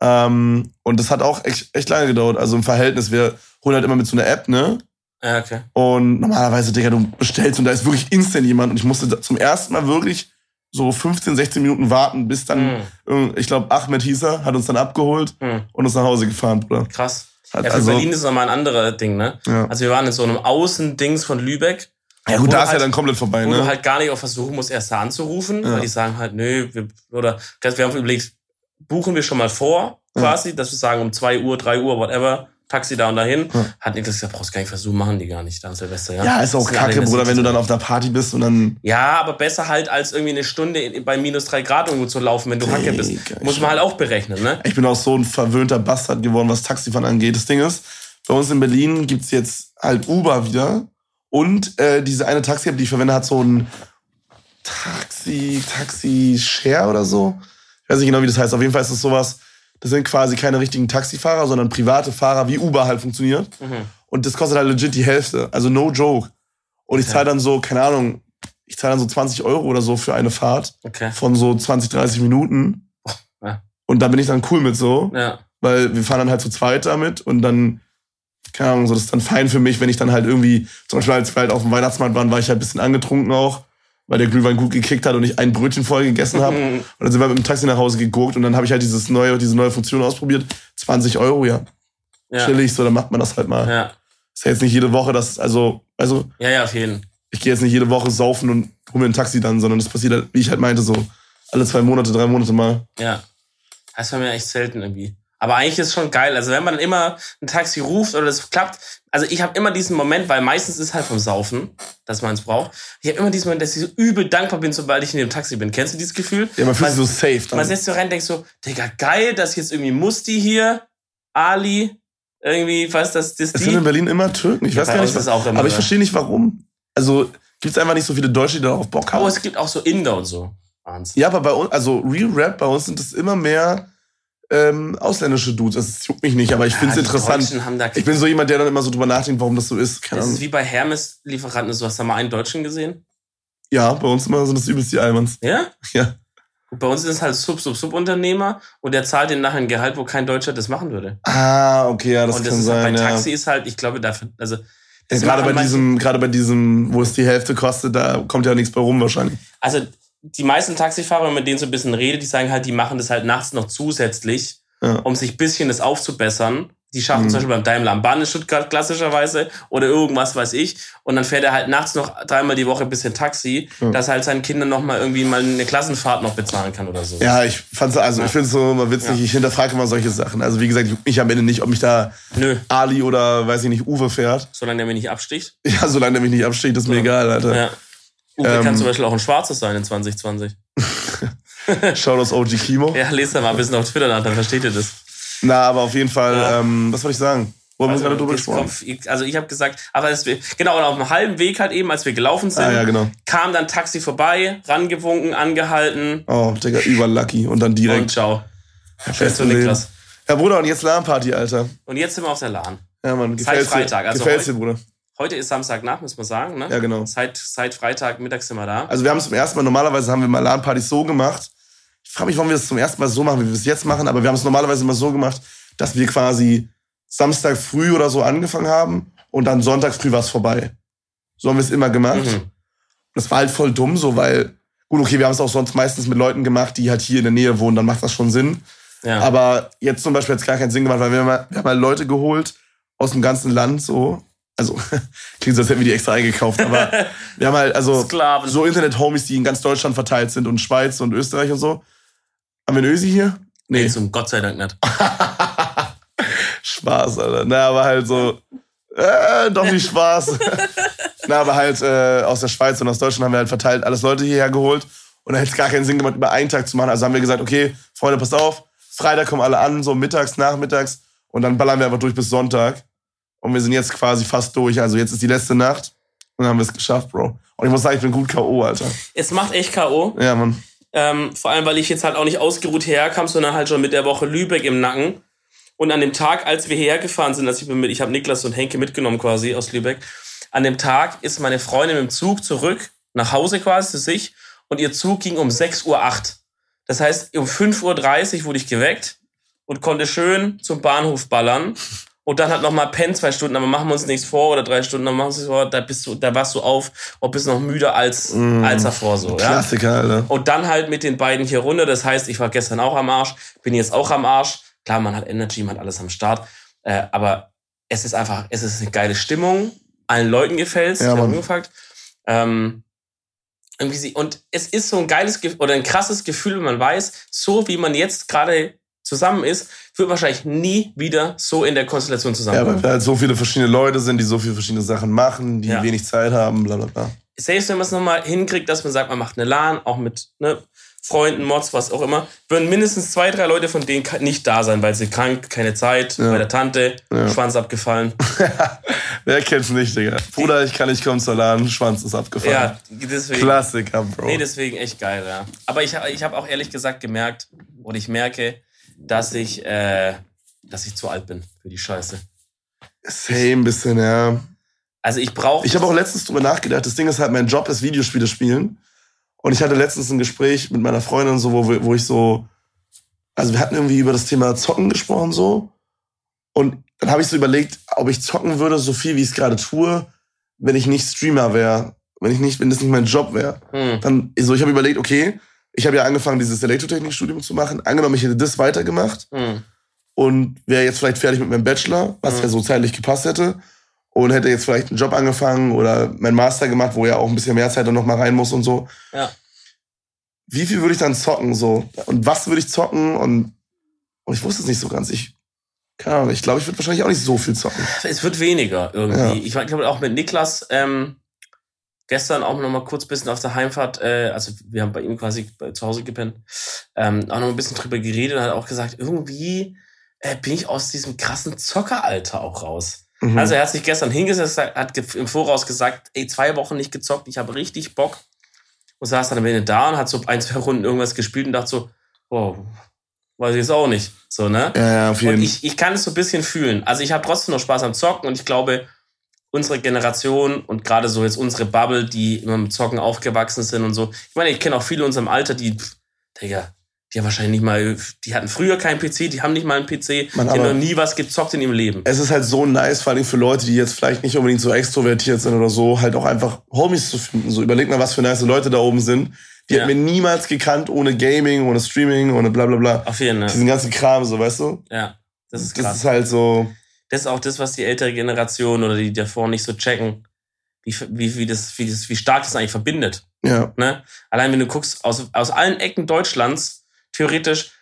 Ähm, und das hat auch echt, echt lange gedauert. Also im Verhältnis, wir holen halt immer mit so einer App, ne? Ja, okay. Und normalerweise, Digga, du bestellst und da ist wirklich instant jemand. Und ich musste da zum ersten Mal wirklich so 15, 16 Minuten warten, bis dann, Mhm. irgend- ich glaube, Ahmed hieß er, hat uns dann abgeholt Hm, und uns nach Hause gefahren, Bruder. krass. Hat Ja, für also, Berlin ist es nochmal ein anderer Ding, ne? ja. Also wir waren in so einem Außendings von Lübeck, ja gut, da ist ja halt- dann komplett vorbei, wo du ne? halt gar nicht auch versuchen musst, erst da anzurufen, Ja. weil die sagen halt, nö, wir, oder wir haben überlegt, buchen wir schon mal vor, Ja. quasi, dass wir sagen, um 2 Uhr, 3 Uhr, whatever, Taxi da und dahin. Ja. Hat Niklas gesagt, brauchst gar nicht versuchen, machen die gar nicht da an Silvester, ja. ja, ist auch kacke, der Bruder, wenn du dann auf einer Party bist und dann. Ja, aber besser halt, als irgendwie eine Stunde bei minus 3 Grad irgendwo zu laufen, wenn du Hacke bist. Muss man halt auch berechnen, ne? Ich bin auch so ein verwöhnter Bastard geworden, was Taxifahren angeht. Das Ding ist, bei uns in Berlin gibt's jetzt halt Uber wieder. Und äh, diese eine Taxi-App, die ich verwende, hat so ein Taxi, Taxi-Share oder so. Ich weiß nicht genau, wie das heißt. Auf jeden Fall ist das sowas, das sind quasi keine richtigen Taxifahrer, sondern private Fahrer, wie Uber halt funktioniert. Mhm. Und das kostet halt legit die Hälfte. Also no joke. Und ich Okay. zahle dann so, keine Ahnung, ich zahle dann so 20 Euro oder so für eine Fahrt Okay. von so 20, 30 Minuten. Ja. Und da bin ich dann cool mit so, Ja. weil wir fahren dann halt zu zweit damit und dann, keine Ahnung, so, das ist dann fein für mich, wenn ich dann halt irgendwie, zum Beispiel als wir halt auf dem Weihnachtsmarkt waren, war ich halt ein bisschen angetrunken auch, weil der Glühwein gut gekickt hat und ich ein Brötchen voll gegessen habe. Mhm. Und dann sind wir mit dem Taxi nach Hause geguckt und dann habe ich halt dieses neue, diese neue Funktion ausprobiert. 20 Euro, ja. Ja. Chillig, so, dann macht man das halt mal. Ja. Ist ja jetzt nicht jede Woche, das, also, also, ja, ja, auf jeden. ich gehe jetzt nicht jede Woche saufen und hole mir ein Taxi dann, sondern das passiert halt, wie ich halt meinte, so alle zwei Monate, drei Monate mal. Ja. Das war mir echt selten irgendwie. Aber eigentlich ist es schon geil. Also wenn man dann immer ein Taxi ruft oder das klappt, also ich habe immer diesen Moment, weil meistens ist halt vom Saufen, dass man es braucht. Ich habe immer diesen Moment, dass ich so übel dankbar bin, sobald ich in dem Taxi bin. Kennst du dieses Gefühl? Ja, man fühlt sich so safe Man dann. setzt so rein und denkt so, Digga, geil, dass jetzt irgendwie Musti hier, Ali, irgendwie, was das, das Es sind in. Berlin immer Türken. Ich Ja, weiß gar nicht, es auch immer aber ich verstehe nicht warum. Also gibt es einfach nicht so viele Deutsche, die darauf Bock haben. Aber es gibt auch so Inder und so. Wahnsinn. ja, aber bei uns, also Real Rap, bei uns sind es immer mehr ähm, ausländische Dudes. Das juckt mich nicht, aber ich ja, finde es interessant. ich bin so jemand, der dann immer so drüber nachdenkt, warum das so ist. Keine das Ahnung. ist wie bei Hermes-Lieferanten. So hast du mal einen Deutschen gesehen? Ja, bei uns immer sind das übelst die Almans. Ja? Ja. Bei uns ist es halt Sub-Sub-Sub-Unternehmer und der zahlt den nachher ein Gehalt, wo kein Deutscher das machen würde. Ah, okay, ja, das, und das kann sein. Halt, bei Taxi ja. ist halt, ich glaube, dafür, also. Ja, gerade bei diesem, gerade bei diesem, wo es die Hälfte kostet, da kommt ja nichts bei rum wahrscheinlich. Also, die meisten Taxifahrer, wenn man mit denen so ein bisschen redet, die sagen halt, die machen das halt nachts noch zusätzlich, ja. um sich ein bisschen das aufzubessern. Die schaffen mhm. zum Beispiel beim Daimler am Bahn in Stuttgart klassischerweise oder irgendwas weiß ich. Und dann fährt er halt nachts noch dreimal die Woche ein bisschen Taxi, ja. dass er halt seinen Kindern noch mal irgendwie mal eine Klassenfahrt noch bezahlen kann oder so. Ja, ich fand's, also ja. ich finde es so immer witzig. Ja. Ich hinterfrage immer solche Sachen. Also wie gesagt, ich am Ende nicht, ob mich da Nö. Ali oder weiß ich nicht, Uwe fährt. Solange der mich nicht absticht. Ja, solange der mich nicht absticht, ist so. mir egal, Alter. Ja. Uwe ähm, kann zum Beispiel auch ein schwarzes sein in 2020. Schaut aus OG Kimo. Ja, lest da mal ein bisschen auf Twitter nach, dann versteht ihr das. Na, aber auf jeden Fall, ja. ähm, was wollte ich sagen? Wo haben also, wir gerade drüber gesprochen? Also ich habe gesagt, aber das, genau, und auf dem halben Weg halt eben, als wir gelaufen sind, ah, ja, genau. kam dann Taxi vorbei, rangewunken, angehalten. Oh, Digga, überlucky. Und dann direkt. Und ciao. Fest und Niklas. Ja, Bruder, und jetzt LAN-Party, Alter. Und jetzt sind wir auf der LAN. Ja, Mann, gefällt's Seit Freitag. Also gefällt's dir, Bruder? Heute ist Samstagnacht, muss man sagen, ne? Ja, genau. Seit, seit Freitag mittags sind wir da. Also wir haben es zum ersten Mal, normalerweise haben wir mal LAN-Partys so gemacht. Ich frage mich, warum wir das zum ersten Mal so machen, wie wir es jetzt machen, aber wir haben es normalerweise immer so gemacht, dass wir quasi Samstag früh oder so angefangen haben und dann Sonntag früh war es vorbei. So haben wir es immer gemacht. Mhm. Das war halt voll dumm, so weil, gut, okay, wir haben es auch sonst meistens mit Leuten gemacht, die halt hier in der Nähe wohnen, dann macht das schon Sinn. Ja. Aber jetzt zum Beispiel hat es gar keinen Sinn gemacht, weil wir haben, mal, wir haben mal Leute geholt aus dem ganzen Land, so. Also, klingt so, als hätten wir die extra eingekauft, aber wir haben halt, also, Sklaven. so Internet-Homies, die in ganz Deutschland verteilt sind und Schweiz und Österreich und so. Haben wir einen Ösi hier? Nee. nee zum Gott sei Dank nicht. Spaß, Alter. Na, aber halt so, äh, doch nicht Spaß. Na, aber halt äh, aus der Schweiz und aus Deutschland haben wir halt verteilt alles Leute hierher geholt. Und da hätte es gar keinen Sinn gemacht, über einen Tag zu machen. Also haben wir gesagt, okay, Freunde, passt auf, Freitag kommen alle an, so mittags, nachmittags. Und dann ballern wir einfach durch bis Sonntag. Und wir sind jetzt quasi fast durch. Also jetzt ist die letzte Nacht. Und dann haben wir es geschafft, Bro. Und ich muss sagen, ich bin gut K.O., Alter. Es macht echt K.O. Ja, Mann. Ähm, vor allem, weil ich jetzt halt auch nicht ausgeruht herkam, sondern halt schon mit der Woche Lübeck im Nacken. Und an dem Tag, als wir hierher gefahren sind, also ich bin mit, ich habe Niklas und Henke mitgenommen quasi aus Lübeck. An dem Tag ist meine Freundin mit dem Zug zurück nach Hause quasi zu sich und ihr Zug ging um 6.08 Uhr. Das heißt, um 5.30 Uhr wurde ich geweckt und konnte schön zum Bahnhof ballern. Und dann halt nochmal pennen zwei Stunden, aber machen wir uns nichts vor oder drei Stunden, dann machen wir uns vor, da bist du, da warst du auf und bist noch müder als, mm, als davor so, ja. Klassiker, Alter. Und dann halt mit den beiden hier runter. Das heißt, ich war gestern auch am Arsch, bin jetzt auch am Arsch. Klar, man hat Energy, man hat alles am Start. Äh, aber es ist einfach, es ist eine geile Stimmung. Allen Leuten gefällt's. Ja, ich habe gefragt. Ähm, irgendwie sie, und es ist so ein geiles oder ein krasses Gefühl, wenn man weiß, so wie man jetzt gerade zusammen ist, wird wahrscheinlich nie wieder so in der Konstellation zusammen. Ja, weil halt so viele verschiedene Leute sind, die so viele verschiedene Sachen machen, die ja. wenig Zeit haben, bla bla bla. Selbst wenn man es nochmal hinkriegt, dass man sagt, man macht eine LAN, auch mit ne, Freunden, Mods, was auch immer, würden mindestens zwei, drei Leute von denen nicht da sein, weil sie krank, keine Zeit, ja. bei der Tante, ja. Schwanz abgefallen. Wer kennt's nicht, Digga? Bruder, ich kann nicht kommen zur Laden, Schwanz ist abgefallen. Ja, deswegen. Klassiker, Bro. Nee, deswegen echt geil, ja. Aber ich, ich habe auch ehrlich gesagt gemerkt, und ich merke, dass ich, äh, dass ich zu alt bin für die Scheiße. Same bisschen, ja. Also ich brauche. Ich habe auch letztens drüber nachgedacht. Das Ding ist halt, mein Job ist Videospiele spielen. Und ich hatte letztens ein Gespräch mit meiner Freundin, so, wo, wo ich so, also wir hatten irgendwie über das Thema Zocken gesprochen, so. Und dann habe ich so überlegt, ob ich zocken würde, so viel wie ich es gerade tue, wenn ich nicht Streamer wäre, wenn ich nicht, wenn das nicht mein Job wäre. Hm. Dann, so, ich habe überlegt, okay, ich habe ja angefangen, dieses Elektrotechnikstudium zu machen. Angenommen, ich hätte das weitergemacht hm. und wäre jetzt vielleicht fertig mit meinem Bachelor, was hm. ja so zeitlich gepasst hätte und hätte jetzt vielleicht einen Job angefangen oder meinen Master gemacht, wo ja auch ein bisschen mehr Zeit dann noch mal rein muss und so. Ja. Wie viel würde ich dann zocken so? Und was würde ich zocken? Und, und ich wusste es nicht so ganz. Ich, keine Ahnung, ich glaube, ich würde wahrscheinlich auch nicht so viel zocken. Es wird weniger irgendwie. Ja. Ich glaube auch mit Niklas ähm, gestern auch noch mal kurz bisschen auf der Heimfahrt, äh, also wir haben bei ihm quasi zu Hause gepennt, ähm, auch noch ein bisschen drüber geredet und hat auch gesagt, irgendwie äh, bin ich aus diesem krassen Zockeralter auch raus. Mhm. Also er hat sich gestern hingesetzt, hat im Voraus gesagt, ey, zwei Wochen nicht gezockt, ich habe richtig Bock. Und saß dann am Ende da und hat so ein, zwei Runden irgendwas gespielt und dachte so, oh, weiß ich jetzt auch nicht. So, ne? Ja, ja, auf jeden Und ich, ich kann es so ein bisschen fühlen. Also ich habe trotzdem noch Spaß am Zocken und ich glaube, unsere Generation und gerade so jetzt unsere Bubble, die immer mit Zocken aufgewachsen sind und so. Ich meine, ich kenne auch viele in unserem Alter, die, pff, Digga, die haben wahrscheinlich nicht mal, die hatten früher keinen PC, die haben nicht mal einen PC, Mann, die haben noch nie was gezockt in ihrem Leben. es ist halt so nice, vor allem für Leute, die jetzt vielleicht nicht unbedingt so extrovertiert sind oder so, halt auch einfach Homies zu finden. So überleg mal, was für nice Leute da oben sind. Die Ja. hätten wir niemals gekannt ohne Gaming, ohne Streaming, ohne bla bla bla. Auf jeden Fall. Diesen ganzen Kram, so, weißt du? Ja, das ist Das krass. ist halt so. Das ist auch das, was die ältere Generation oder die davor nicht so checken, wie, wie, wie, das, wie, das, wie stark das eigentlich verbindet. Ja. Ne? Allein wenn du guckst, aus, aus allen Ecken Deutschlands, theoretisch,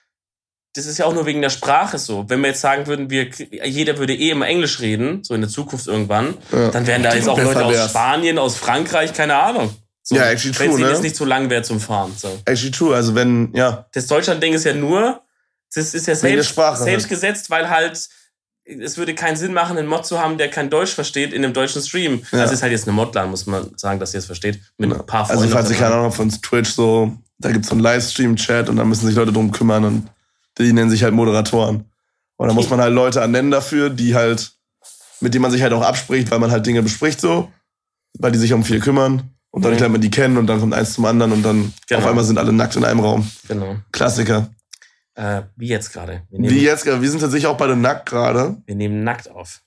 das ist ja auch nur wegen der Sprache so. Wenn wir jetzt sagen würden, wir, jeder würde eh immer Englisch reden, so in der Zukunft irgendwann, Ja. dann wären da jetzt auch Leute aus. Spanien, aus Frankreich, keine Ahnung. So, Ja, actually Wenn es true, ne? jetzt nicht zu lang wäre zum Fahren. So. Actually true. Also wenn, ja. Das Deutschland-Ding ist ja nur, das ist ja selbst, selbst gesetzt, weil halt es würde keinen Sinn machen, einen Mod zu haben, der kein Deutsch versteht in einem deutschen Stream. Ja. Das ist halt jetzt eine Modline, muss man sagen, dass ihr es versteht. Mit ein paar Also Freunden. falls ihr keine Ahnung von Twitch, so, da gibt's so einen Livestream-Chat und da müssen sich Leute drum kümmern und die nennen sich halt Moderatoren. Und da muss man halt Leute annennen dafür, die halt, mit denen man sich halt auch abspricht, weil man halt Dinge bespricht so, weil die sich um viel kümmern. Und dadurch Mhm. lernt man die kennen und dann kommt eins zum anderen und dann Genau. auf einmal sind alle nackt in einem Raum. Genau. Klassiker. Äh, wie jetzt gerade. Wie jetzt, gerade, wir sind tatsächlich auch beide nackt gerade. wir nehmen nackt auf.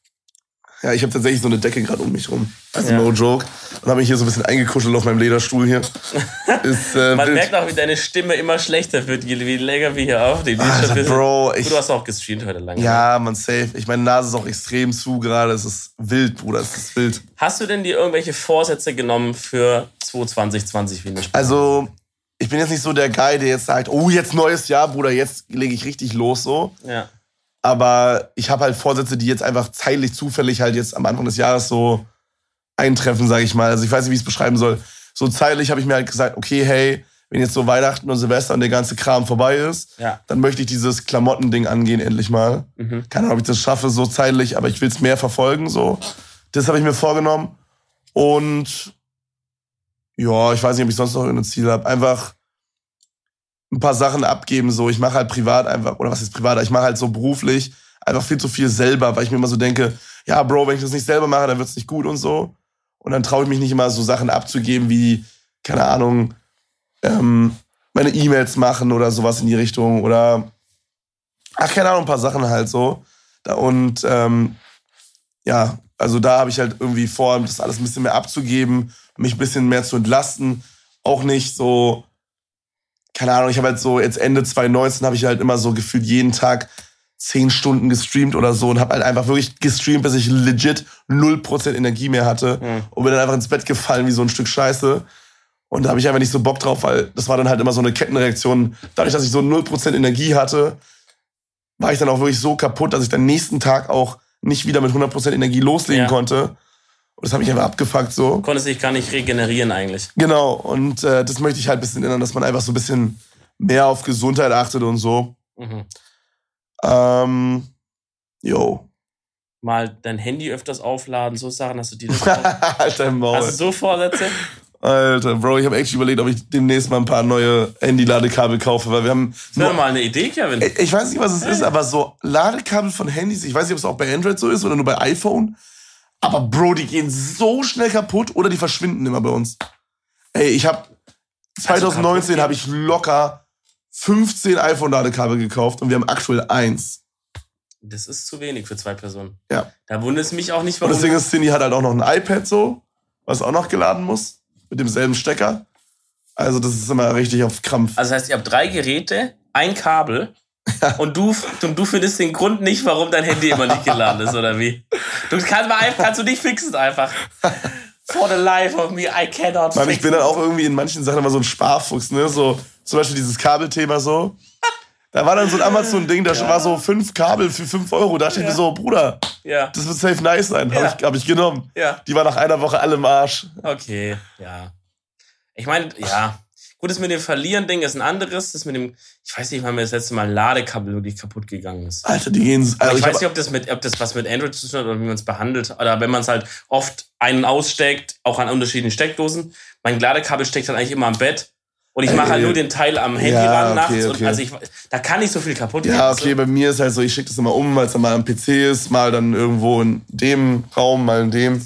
Ja, ich habe tatsächlich so eine Decke gerade um mich rum. Also Ja. no joke. Und habe mich hier so ein bisschen eingekuschelt auf meinem Lederstuhl hier. Ist, äh, Man wild. merkt auch, wie deine Stimme immer schlechter wird, je länger wir hier aufnehmen. Alter, bisschen- Bro, ich, Du hast auch gestreamt heute lange. Ja, man safe. Ich meine Nase ist auch extrem zu gerade. Es ist wild, Bruder. Es ist wild. Hast du denn dir irgendwelche Vorsätze genommen für 2020, wie eine Also, ich bin jetzt nicht so der Guy, der jetzt sagt, oh, jetzt neues Jahr, Bruder, jetzt lege ich richtig los so. Ja. Aber ich habe halt Vorsätze, die jetzt einfach zeitlich zufällig halt jetzt am Anfang des Jahres so eintreffen, sage ich mal. Also ich weiß nicht, wie ich es beschreiben soll. So zeitlich habe ich mir halt gesagt, okay, hey, wenn jetzt so Weihnachten und Silvester und der ganze Kram vorbei ist, Ja. dann möchte ich dieses Klamottending angehen endlich mal. Mhm. Keine Ahnung, ob ich das schaffe, so zeitlich, aber ich will es mehr verfolgen, so. Das habe ich mir vorgenommen. Und ja, ich weiß nicht, ob ich sonst noch irgendein Ziel habe. Einfach ein paar Sachen abgeben, so. Ich mache halt privat einfach, oder was ist privat? Ich mache halt so beruflich einfach viel zu viel selber, weil ich mir immer so denke, ja, Bro, wenn ich das nicht selber mache, dann wird's nicht gut und so. Und dann traue ich mich nicht immer so Sachen abzugeben wie, keine Ahnung, ähm, meine E-Mails machen oder sowas in die Richtung oder ach, keine Ahnung, ein paar Sachen halt so. Und ähm, ja, also da habe ich halt irgendwie vor, das alles ein bisschen mehr abzugeben, mich ein bisschen mehr zu entlasten. Auch nicht so, keine Ahnung, ich habe halt so, jetzt Ende 2019 habe ich halt immer so gefühlt jeden Tag zehn Stunden gestreamt oder so und habe halt einfach wirklich gestreamt, bis ich legit 0% Energie mehr hatte Mhm. und bin dann einfach ins Bett gefallen wie so ein Stück Scheiße. Und da habe ich einfach nicht so Bock drauf, weil das war dann halt immer so eine Kettenreaktion. Dadurch, dass ich so 0% Energie hatte, war ich dann auch wirklich so kaputt, dass ich dann nächsten Tag auch nicht wieder mit 100% Energie loslegen Ja. konnte. Und das habe ich einfach abgefuckt so. Konntest dich gar nicht regenerieren eigentlich. Genau, und äh, das möchte ich halt ein bisschen ändern, dass man einfach so ein bisschen mehr auf Gesundheit achtet und so. Mhm. Ähm, yo. Mal dein Handy öfters aufladen, so Sachen hast du dir Alter Maul. Hast du so Vorsätze? Alter, Bro, ich habe echt überlegt, ob ich demnächst mal ein paar neue Handy-Ladekabel kaufe, weil wir haben. Das wäre mal eine Idee, Kevin. Ich ich weiß nicht, was es ist, aber so Ladekabel von Handys, ich weiß nicht, ob es auch bei Android so ist oder nur bei iPhone. Aber Bro, die gehen so schnell kaputt oder die verschwinden immer bei uns. Ey, ich habe 2019 habe ich locker 15 iPhone-Ladekabel gekauft und wir haben aktuell eins. Das ist zu wenig für zwei Personen. Ja. Da wundert es mich auch nicht, Und warum. das Ding ist, Cindy hat halt auch noch ein iPad so, was auch noch geladen muss, mit demselben Stecker. Also das ist immer richtig auf Krampf. Also das heißt, ihr habt drei Geräte, ein Kabel und du, und du findest den Grund nicht, warum dein Handy immer nicht geladen ist, oder wie? Du kannst, mal, einfach- kannst du nicht fixen einfach. For the life of me, I cannot Mann, ich fixen. bin dann auch irgendwie in manchen Sachen immer so ein Sparfuchs, ne? So, zum Beispiel dieses Kabelthema so. Da war dann so ein Amazon-Ding, da Ja. war so fünf Kabel für fünf Euro. Da dachte ich Ja. mir so, Bruder, Ja, das wird safe nice sein. Ja. Hab, ich, hab ich genommen. ja, Die war nach einer Woche alle im Arsch. okay, ja. Ich meine, ja. Gut, das mit dem Verlieren-Ding ist ein anderes. Das mit dem, ich weiß nicht, wann mir das letzte Mal ein Ladekabel wirklich kaputt gegangen ist. Alter, die gehen. Aber Also ich ich weiß nicht, ob das, mit, ob das was mit Android zu tun hat oder wie man es behandelt. Oder wenn man es halt oft einen aussteckt, auch an unterschiedlichen Steckdosen. Mein Ladekabel steckt halt eigentlich immer am Bett. Und ich mache halt nur den Teil am Handy ja, ran nachts. Okay, okay. Und also ich, da kann nicht so viel kaputt gehen. Ja, okay, so. bei mir ist halt so, ich schicke das immer um, weil es dann mal am PC ist, mal dann irgendwo in dem Raum, mal in dem.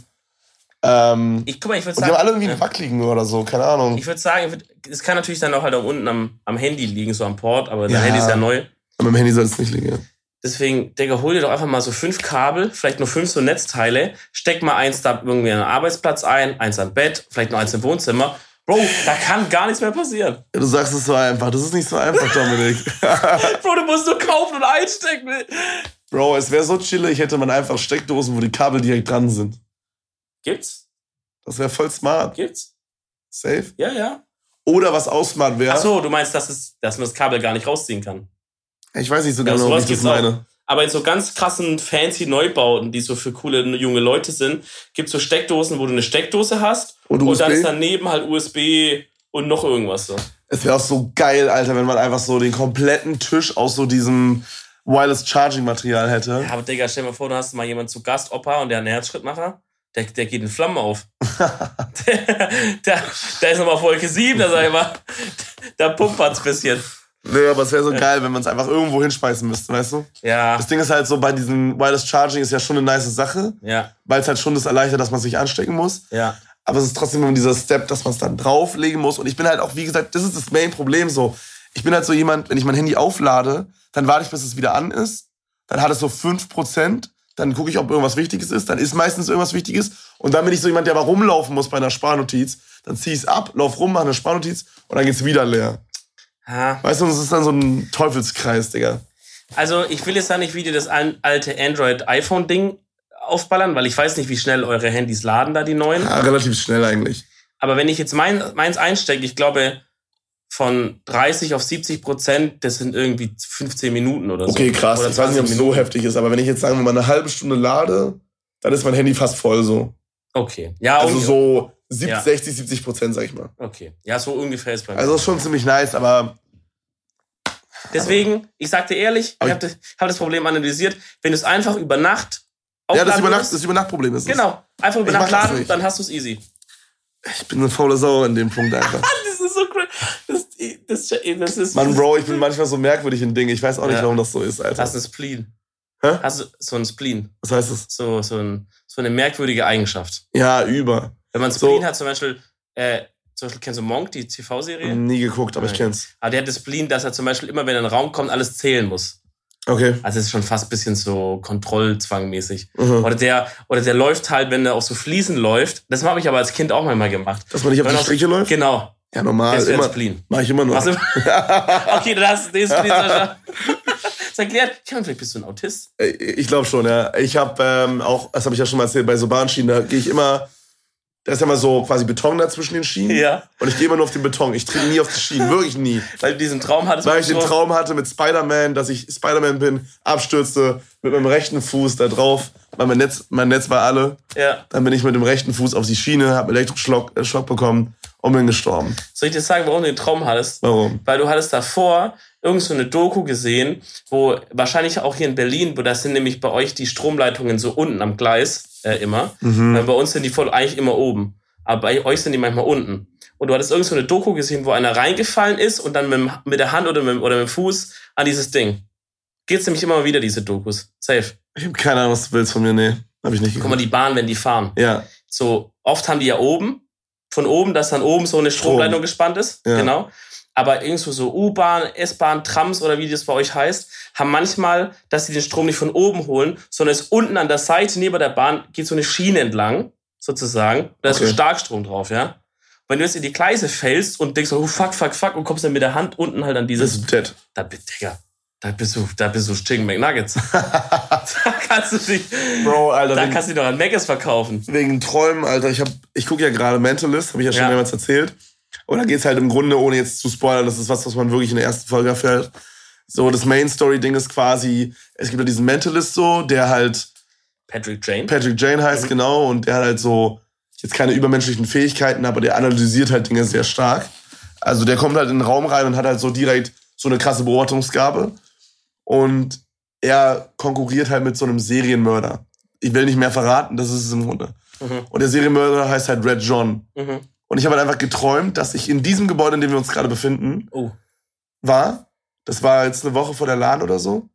Ähm, ich guck mal, ich würde sagen. Die haben alle irgendwie einen Wack liegen oder so, keine Ahnung. Ich würde sagen, es kann natürlich dann auch halt auch unten am, am Handy liegen, so am Port, aber ja. Handy ist ja neu. Aber am Handy soll es nicht liegen, ja. Deswegen, Digga, hol dir doch einfach mal so fünf Kabel, vielleicht nur fünf so Netzteile, steck mal eins da irgendwie an den Arbeitsplatz ein, eins am Bett, vielleicht noch eins im Wohnzimmer. Bro, da kann gar nichts mehr passieren. Du sagst es so einfach. Das ist nicht so einfach, Dominik. Bro, du musst nur kaufen und einstecken. Bro, es wäre so chillig, hätte man einfach Steckdosen, wo die Kabel direkt dran sind. Gibt's? Das wäre voll smart. Gibt's? Safe? Ja, ja. Oder was ausmart wäre. Ach so, du meinst, dass, es, dass man das Kabel gar nicht rausziehen kann? Ich weiß nicht so genau, wie ich das meine. Auch. Aber in so ganz krassen, fancy Neubauten, die so für coole junge Leute sind, gibt's so Steckdosen, wo du eine Steckdose hast und, und dann ist daneben halt USB und noch irgendwas so. Es wäre auch so geil, Alter, wenn man einfach so den kompletten Tisch aus so diesem Wireless Charging Material hätte. Ja, aber Digga, stell dir mal vor, du hast mal jemanden zu Gast, Opa, und der einen Herzschrittmacher. Der, der geht in Flammen auf. der ist nochmal Folge 7, da sag ich mal, da pumpert's ein bisschen. Nee, aber es wäre so geil, wenn man es einfach irgendwo hinschmeißen müsste, weißt du? Ja. Das Ding ist halt so, bei diesem Wireless Charging ist ja schon eine nice Sache. Ja. Weil es halt schon das erleichtert, dass man sich anstecken muss. Ja. Aber es ist trotzdem immer dieser Step, dass man es dann drauflegen muss. Und ich bin halt auch, wie gesagt, das ist das Main-Problem so. Ich bin halt so jemand, wenn ich mein Handy auflade, dann warte ich, bis es wieder an ist. Dann hat es so 5%. Dann gucke ich, ob irgendwas Wichtiges ist. Dann ist meistens irgendwas Wichtiges. Und dann bin ich so jemand, der mal rumlaufen muss bei einer Sparnotiz. Dann ziehe ich es ab, lauf rum, mache eine Sparnotiz und dann geht's wieder leer. Ha. Weißt du, das ist dann so ein Teufelskreis, Digga. Also, ich will jetzt da nicht wieder das alte Android-iPhone-Ding aufballern, weil ich weiß nicht, wie schnell eure Handys laden da, die neuen. Ja, relativ schnell eigentlich. Aber wenn ich jetzt mein, meins einstecke, ich glaube, von 30 auf 70 Prozent, das sind irgendwie 15 Minuten oder so. Okay, krass. Oder ich weiß nicht, ob es so heftig ist, aber wenn ich jetzt sagen wir mal eine halbe Stunde lade, dann ist mein Handy fast voll so. Okay. Ja, also so 70, ja. 60, 70 Prozent, sag ich mal. Okay. Ja, so ungefähr ist bei mir. Also ist schon ziemlich nice, aber. Deswegen, ich sag dir ehrlich, ich habe das, hab das Problem analysiert. Wenn du es einfach über Nacht Ja, das über Nacht, das über Nacht Problem ist. Genau. Einfach über Nacht laden, dann hast du es easy. Ich bin eine faule Sau in dem Punkt einfach. so crazy. Das, das, das ist. Mann, Bro, ich bin manchmal so merkwürdig in Dingen. Ich weiß auch nicht, ja. warum das so ist, Alter. Hast du Spleen? Hä? Hast du so einen Spleen? Was heißt das? So, so, ein, so eine merkwürdige Eigenschaft. Ja, über. Wenn man Spleen so. hat, zum Beispiel, äh, zum Beispiel kennst du Monk, die TV-Serie? Nie geguckt, aber Nein. ich kenn's. Aber der hat das Spleen, dass er zum Beispiel immer, wenn er in einen Raum kommt, alles zählen muss. Okay. Also es ist schon fast ein bisschen so Kontrollzwangmäßig. Mhm. Oder der, oder der läuft halt, wenn er auf so Fliesen läuft. Das habe ich aber als Kind auch manchmal gemacht. Dass man nicht auf die Striche läuft? Genau. Ja, normal. Das wäre Spleen. Mach ich immer noch. okay, dann hast den Spleen, Sascha. Das erklärt. Ich meine, vielleicht bist du ein Autist. Ich glaube schon, ja. Ich habe ähm, auch, das habe ich ja schon mal erzählt, bei so Bahnschienen, da gehe ich immer da ist ja mal so quasi Beton da zwischen den Schienen. Ja. Und ich gehe immer nur auf den Beton. Ich trete nie auf die Schienen. Wirklich nie. Weil du diesen Traum hattest. Weil ich den Traum hatte mit Spider-Man, dass ich Spider-Man bin, abstürzte, mit meinem rechten Fuß da drauf. Weil mein Netz, mein Netz war alle. Ja. Dann bin ich mit dem rechten Fuß auf die Schiene, habe Elektroschock äh, Schock bekommen und bin gestorben. Soll ich dir sagen, warum du den Traum hattest? Warum? Weil du hattest davor irgend so eine Doku gesehen, wo wahrscheinlich auch hier in Berlin, wo das sind nämlich bei euch die Stromleitungen so unten am Gleis äh, immer. Mhm. Weil bei uns sind die voll eigentlich immer oben aber bei euch sind die manchmal unten. Und du hattest irgend so eine Doku gesehen, wo einer reingefallen ist und dann mit, mit der Hand oder mit, oder mit dem Fuß an dieses Ding. Geht's nämlich immer wieder, diese Dokus. Safe. Ich habe keine Ahnung, was du willst von mir. Nee, hab ich nicht geguckt. Guck mal, die Bahn, wenn die fahren. Ja. So, oft haben die ja oben, von oben, dass dann oben so eine Stromleitung Strom. gespannt ist. Ja. Genau. Aber irgendwo so U-Bahn, S-Bahn, Trams oder wie das bei euch heißt, haben manchmal, dass sie den Strom nicht von oben holen, sondern es unten an der Seite neben der Bahn geht so eine Schiene entlang sozusagen. Da ist okay. so Starkstrom drauf, ja. Wenn du jetzt in die Gleise fällst und denkst, oh fuck, fuck, fuck, und kommst dann mit der Hand unten halt an dieses. Das ist dead. Da, Digga, da bist du, da bist du Chicken McNuggets. da kannst du dich, Bro, Alter. Da wegen, kannst du dich noch an Maggis verkaufen. Wegen Träumen, Alter. Ich hab, ich gucke ja gerade Mentalist, habe ich ja schon ja. mehrmals erzählt. Und da geht's halt im Grunde, ohne jetzt zu spoilern, das ist was, was man wirklich in der ersten Folge erfährt. So, das Main Story Ding ist quasi, es gibt ja diesen Mentalist so, der halt Patrick Jane. Patrick Jane heißt mhm. genau und der hat halt so jetzt keine übermenschlichen Fähigkeiten, aber der analysiert halt Dinge sehr stark. Also der kommt halt in den Raum rein und hat halt so direkt so eine krasse Beobachtungsgabe und er konkurriert halt mit so einem Serienmörder. Ich will nicht mehr verraten, das ist es im Grunde. Mhm. Und der Serienmörder heißt halt Red John. Mhm. Und ich habe halt einfach geträumt, dass ich in diesem Gebäude, in dem wir uns gerade befinden, Oh. war. Das war jetzt eine Woche vor der LAN oder so.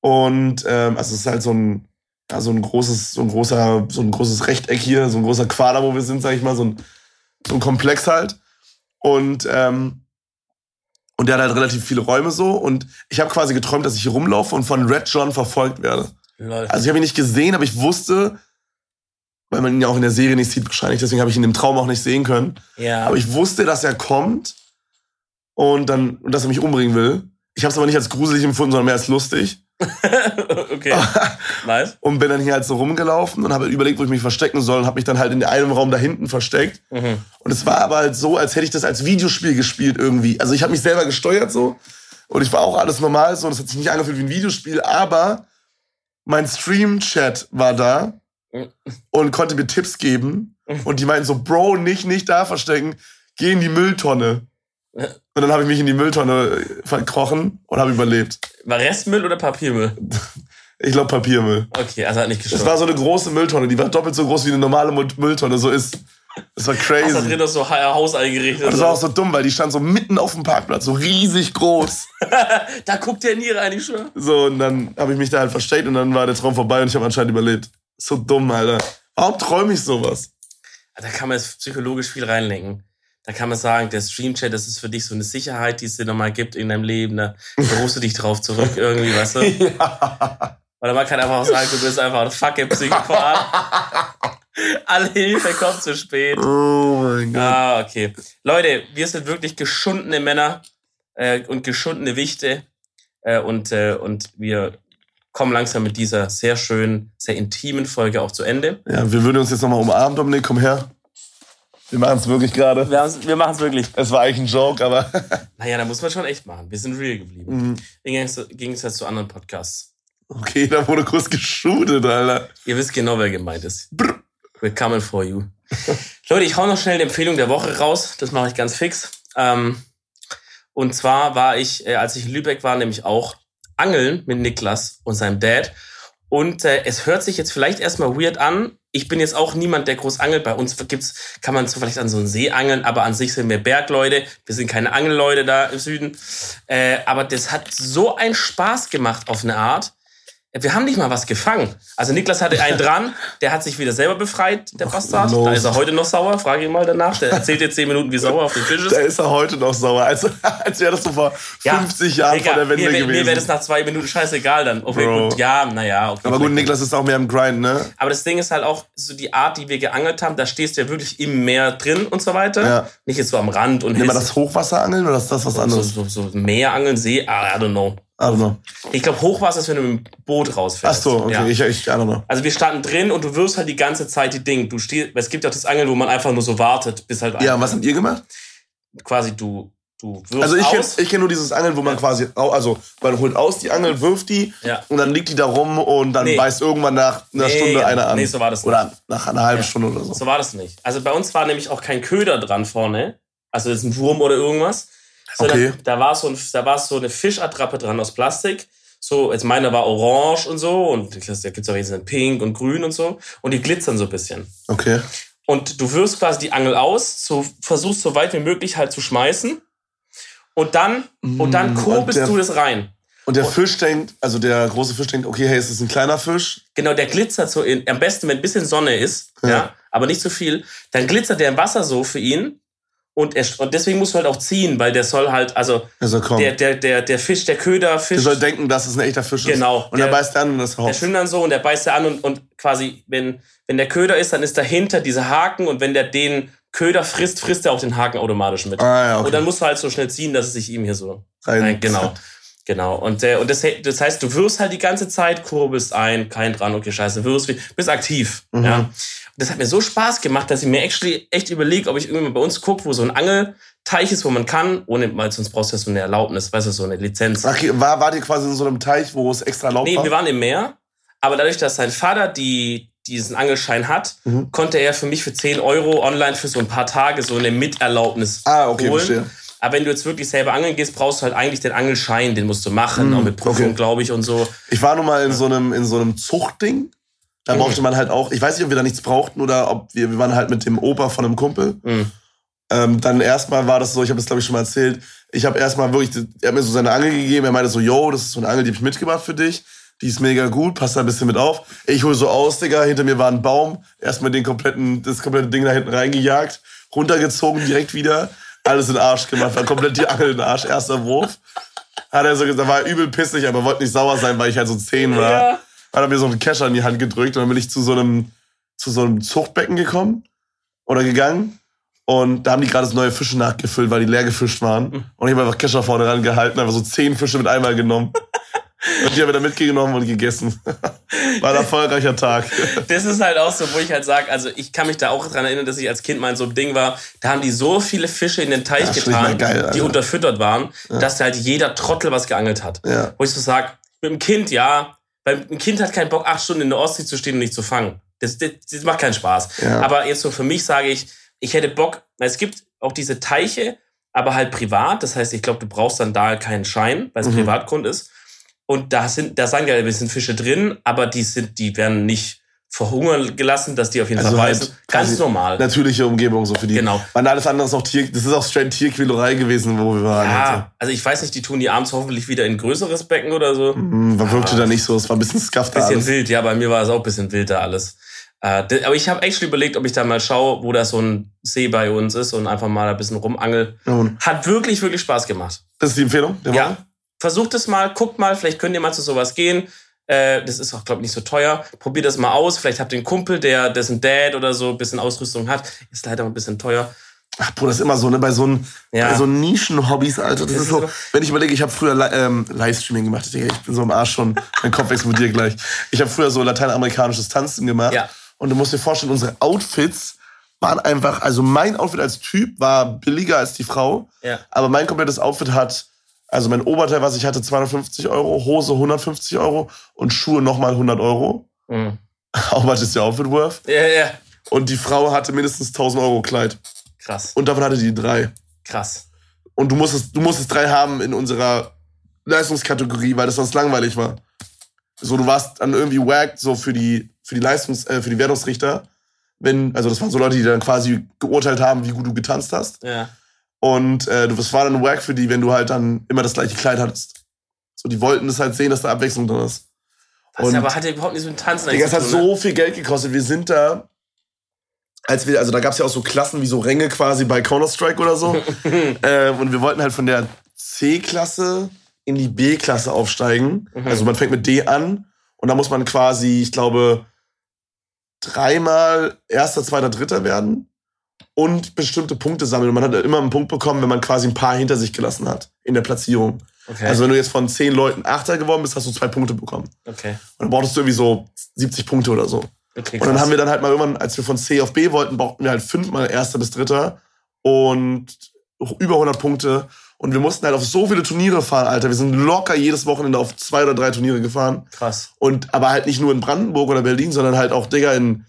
Und ähm, also es ist halt so ein, ja, so ein großes, so ein großer, so ein großes Rechteck hier, so ein großer Quader, wo wir sind, sag ich mal, so ein, so ein Komplex halt. Und ähm, und der hat halt relativ viele Räume so. Und ich habe quasi geträumt, dass ich hier rumlaufe und von Red John verfolgt werde. Lol. Also ich habe ihn nicht gesehen, aber ich wusste, weil man ihn ja auch in der Serie nicht sieht wahrscheinlich, deswegen habe ich ihn im Traum auch nicht sehen können. ja. Aber ich wusste, dass er kommt und dann und dass er mich umbringen will. Ich habe es aber nicht als gruselig empfunden, sondern mehr als lustig. okay. nice. Und bin dann hier halt so rumgelaufen und habe überlegt, wo ich mich verstecken soll und habe mich dann halt in einem Raum da hinten versteckt. Mhm. Und es war aber halt so, als hätte ich das als Videospiel gespielt irgendwie. Also ich habe mich selber gesteuert so und ich war auch alles normal so und es hat sich nicht angefühlt wie ein Videospiel, aber mein Stream-Chat war da Mhm. und konnte mir Tipps geben und die meinten so, Bro, nicht, nicht da verstecken, geh in die Mülltonne. Und dann habe ich mich in die Mülltonne verkrochen und habe überlebt. War Restmüll oder Papiermüll? Ich glaube Papiermüll. Okay, also hat nicht Das gestimmt. war so eine große Mülltonne, die war doppelt so groß wie eine normale Müll- Mülltonne so ist. Das war Hast crazy. da drin noch so Ha- Haus eingerichtet? Und das war auch so dumm, weil die stand so mitten auf dem Parkplatz, so riesig groß. da guckt der nie rein, ich. So, und dann habe ich mich da halt versteckt und dann war der Traum vorbei und ich habe anscheinend überlebt. So dumm, Alter. Warum träume ich sowas? Da kann man jetzt psychologisch viel reinlenken. Da kann man sagen, der Streamchat, das ist für dich so eine Sicherheit, die es dir nochmal gibt in deinem Leben. Da berufst du dich drauf zurück irgendwie, weißt du? ja. Oder man kann einfach auch sagen, du bist einfach ein fucking Psychopath. Alle Hilfe kommt zu spät. Oh mein Gott. Ah, okay. Leute, wir sind wirklich geschundene Männer äh, und geschundene Wichte. Äh, und, äh, und wir kommen langsam mit dieser sehr schönen, sehr intimen Folge auch zu Ende. Ja, wir würden uns jetzt nochmal umarmen, Dominik, komm her. Wir machen es wirklich gerade. Wir, machen es wirklich. Es war eigentlich ein Joke, aber. Naja, da muss man schon echt machen. Wir sind real geblieben. Mhm. Im Gegensatz- zu anderen Podcasts. okay, da wurde kurz geshootet, Alter. Ihr wisst genau, wer gemeint ist. We're coming for you. Leute, ich hau noch schnell eine Empfehlung der Woche raus. Das mache ich ganz fix. Ähm, und zwar war ich, äh, als ich in Lübeck war, nämlich auch angeln mit Niklas und seinem Dad. Und äh, es hört sich jetzt vielleicht erstmal weird an. Ich bin jetzt auch niemand, der groß angelt. Bei uns gibt's, kann man so vielleicht an so einen See angeln, aber an sich sind wir Bergleute. Wir sind keine Angelleute da im Süden. Äh, aber das hat so einen Spaß gemacht auf eine Art. Wir haben nicht mal was gefangen. Also Niklas hatte einen dran, der hat sich wieder selber befreit, der Bastard. Da ist er heute noch sauer, frage ihn mal danach. Der erzählt jetzt zehn Minuten, wie sauer auf dem Tisch ist. Da ist er heute noch sauer. Als, als wäre das so vor 50 Jahren Digga, vor der Wende mir, gewesen. Mir wäre das nach zwei Minuten scheißegal dann. Okay, Bro. gut, ja, naja. Okay, aber gut, Niklas ist auch mehr im Grind, ne? Aber das Ding ist halt auch so die Art, die wir geangelt haben, da stehst du ja wirklich im Meer drin und so weiter. Ja. Nicht jetzt so am Rand und Nehmen wir das Hochwasserangeln oder ist das was so, anderes? so, so Meerangeln, See, ah, I don't know. Know. Ich glaube, Hochwasser ist, wenn du mit dem Boot Ach rausfährst. so, okay, Ja. ich, ich, I don't know. Also wir standen drin und du wirst halt die ganze Zeit die Dinge. Du stehst, es gibt ja auch das Angeln, wo man einfach nur so wartet, bis halt Ja, was habt ihr gemacht? quasi du du wirst Also ich kenne ich kenn nur dieses Angeln, wo man quasi, au- also man holt aus die Angel, wirft die Ja. und dann liegt die da rum und dann Nee. beißt irgendwann nach einer Nee, Stunde einer an. nee, so war das Oder nach einer halben Ja. Stunde oder so. So war das nicht. Also bei uns war nämlich auch kein Köder dran vorne. Also das ist ein Wurm oder irgendwas. Sondern Okay. da war so ein, da war so eine Fischattrappe dran aus Plastik. So, jetzt meiner war orange und so und da gibt's auch jetzt in pink und grün und so und die glitzern so ein bisschen. Okay. Und du wirfst quasi die Angel aus, so versuchst so weit wie möglich halt zu schmeißen und dann und dann Mm, kurbelst du das rein. Und der Fisch denkt, also der große Fisch denkt, okay, hey, es ist ein kleiner Fisch. Genau, der glitzert so in, am besten, wenn ein bisschen Sonne ist, ja. Ja. aber nicht zu viel, dann glitzert der im Wasser so für ihn. Und, er, und deswegen musst du halt auch ziehen, weil der soll halt, also Also der, der, der, der Fisch, der Köder, der soll denken, dass es ein echter Fisch Genau, ist. Und der- er beißt an und das der Haus. schwimmt dann so und der beißt er an und, und quasi, wenn, wenn der Köder ist, dann ist dahinter dieser Haken und wenn der den Köder frisst, frisst er auch den Haken automatisch mit. Ah ja, Und okay. dann musst du halt so schnell ziehen, dass es sich ihm hier so Rein- Nein, genau. Genau. Und, äh, und das, das heißt, du wirst halt die ganze Zeit, kurbelst ein, kein dran, okay, scheiße, wirst, wie- bist aktiv. Mhm. Ja. Das hat mir so Spaß gemacht, dass ich mir actually echt überlege, ob ich irgendwann bei uns gucke, wo so ein Angelteich ist, wo man kann, ohne, weil sonst brauchst du ja so eine Erlaubnis, weißt du, so eine Lizenz. Okay, war, war die quasi in so einem Teich, wo es extra erlaubt Nee, war? wir waren im Meer, aber dadurch, dass sein Vater die, diesen Angelschein hat, Mhm. konnte er für mich für 10 Euro online für so ein paar Tage so eine Miterlaubnis ah, okay, holen. verstehe. Aber wenn du jetzt wirklich selber angeln gehst, brauchst du halt eigentlich den Angelschein, den musst du machen, Mm, auch mit Prüfung, okay. glaube ich, und so. Ich war nun mal in so einem, in so einem Zuchtding. Da Mhm. brauchte man halt auch, ich weiß nicht, ob wir da nichts brauchten oder ob wir, wir waren halt mit dem Opa von einem Kumpel. Mhm. Ähm, dann erstmal war das so, ich habe das glaube ich schon mal erzählt, ich habe erstmal wirklich, er hat mir so seine Angel gegeben, er meinte so, yo, das ist so eine Angel, die hab ich mitgebracht für dich. Die ist mega gut, passt da ein bisschen mit auf. Ich hole so aus, Digga, hinter mir war ein Baum, erstmal den kompletten, das komplette Ding da hinten reingejagt, runtergezogen direkt wieder, alles in den Arsch gemacht, war komplett die Angel in den Arsch, erster Wurf. Hat er so gesagt, war übel pissig, aber wollte nicht sauer sein, weil ich halt so zehn war. Ja. Hat er mir so einen Kescher in die Hand gedrückt und dann bin ich zu so einem, zu so einem Zuchtbecken gekommen oder gegangen und da haben die gerade so neue Fische nachgefüllt, weil die leer gefischt waren. Und ich habe einfach Kescher vorne ran gehalten, einfach so zehn Fische mit einmal genommen. Und die haben wir dann mitgenommen und gegessen. War ein erfolgreicher Tag. Das ist halt auch so, wo ich halt sage, also ich kann mich da auch dran erinnern, dass ich als Kind mal in so einem Ding war, da haben die so viele Fische in den Teich ja, getan, geil, die unterfüttert waren, ja. dass halt jeder Trottel was geangelt hat. Ja. Wo ich so sag, mit dem Kind, ja, weil ein Kind hat keinen Bock, acht Stunden in der Ostsee zu stehen und nicht zu fangen. Das, das, das macht keinen Spaß. Aber jetzt so für mich sage ich, ich hätte Bock, es gibt auch diese Teiche, aber halt privat. Das heißt, ich glaube, du brauchst dann da keinen Schein, weil es mhm. Privatgrund ist. Und da sind, da sagen ja ein bisschen Fische drin, aber die sind, die werden nicht verhungern gelassen, dass die auf jeden also Fall. Halt Ganz normal. Natürliche Umgebung so für die. Genau. Weil alles andere ist auch Tier, das ist auch straight Tierquälerei gewesen, wo wir waren. Ja, also. also ich weiß nicht, die tun die abends hoffentlich wieder in ein größeres Becken oder so. Mhm, man wirkte da nicht so, es war ein bisschen scuffed Bisschen alles. wild, ja, bei mir war es auch ein bisschen wild da alles. Äh, aber ich habe echt überlegt, ob ich da mal schaue, wo da so ein See bei uns ist und einfach mal ein bisschen rumangel. Mhm. Hat wirklich, wirklich Spaß gemacht. Das ist die Empfehlung? ja. Versucht es mal, guckt mal, vielleicht könnt ihr mal zu sowas gehen. Äh, das ist auch, glaube ich, nicht so teuer. Probiert das mal aus. Vielleicht habt ihr einen Kumpel, der dessen Dad oder so ein bisschen Ausrüstung hat. Ist leider ein bisschen teuer. Ach, Bruder, das ist immer so, ne? Bei so, ein, ja. bei so Nischen-Hobbys, Alter. Das, das ist so, wenn ich überlege, ich habe früher ähm, Livestreaming gemacht. Ich bin so im Arsch schon. mein Kopf explodiert gleich. Ich habe früher so lateinamerikanisches Tanzen gemacht. Ja. Und du musst dir vorstellen, unsere Outfits waren einfach, also mein Outfit als Typ war billiger als die Frau. Ja. Aber mein komplettes Outfit hat, also mein Oberteil, was ich hatte, 250 Euro, Hose 150 Euro und Schuhe nochmal 100 Euro. Mhm. Auch was ist der Outfit worth? Ja, ja. Und die Frau hatte mindestens 1000 Euro Kleid. Krass. Und davon hatte die drei. Krass. Und du musstest, du musstest drei haben in unserer Leistungskategorie, weil das sonst langweilig war. So, du warst dann irgendwie wacked, so für die für die Leistungs-, äh, für die Wertungsrichter, wenn, also das waren so Leute, die dann quasi geurteilt haben, wie gut du getanzt hast. Ja. Und äh, das war dann Wack für die, wenn du halt dann immer das gleiche Kleid hattest. So, die wollten das halt sehen, dass da Abwechslung drin ist. Was, und, aber hat ja überhaupt nicht so ein Tanzen Digga, es hat so viel Geld gekostet. Wir sind da, als wir, also da gab es ja auch so Klassen wie so Ränge quasi bei Counter-Strike oder so. ähm, und wir wollten halt von der C-Klasse in die B-Klasse aufsteigen. Mhm. Also man fängt mit D an und da muss man quasi, ich glaube, dreimal erster, zweiter, dritter werden und bestimmte Punkte sammeln. Und man hat immer einen Punkt bekommen, wenn man quasi ein paar hinter sich gelassen hat in der Platzierung. Okay. Also wenn du jetzt von zehn Leuten Achter geworden bist, hast du zwei Punkte bekommen. Okay. Und dann brauchtest du irgendwie so 70 Punkte oder so. Okay, und dann haben wir dann halt mal irgendwann, als wir von C auf B wollten, brauchten wir halt fünfmal Erster bis Dritter und über 100 Punkte. Und wir mussten halt auf so viele Turniere fahren, Alter. Wir sind locker jedes Wochenende auf zwei oder drei Turniere gefahren. Krass. Und aber halt nicht nur in Brandenburg oder Berlin, sondern halt auch, Digga, in,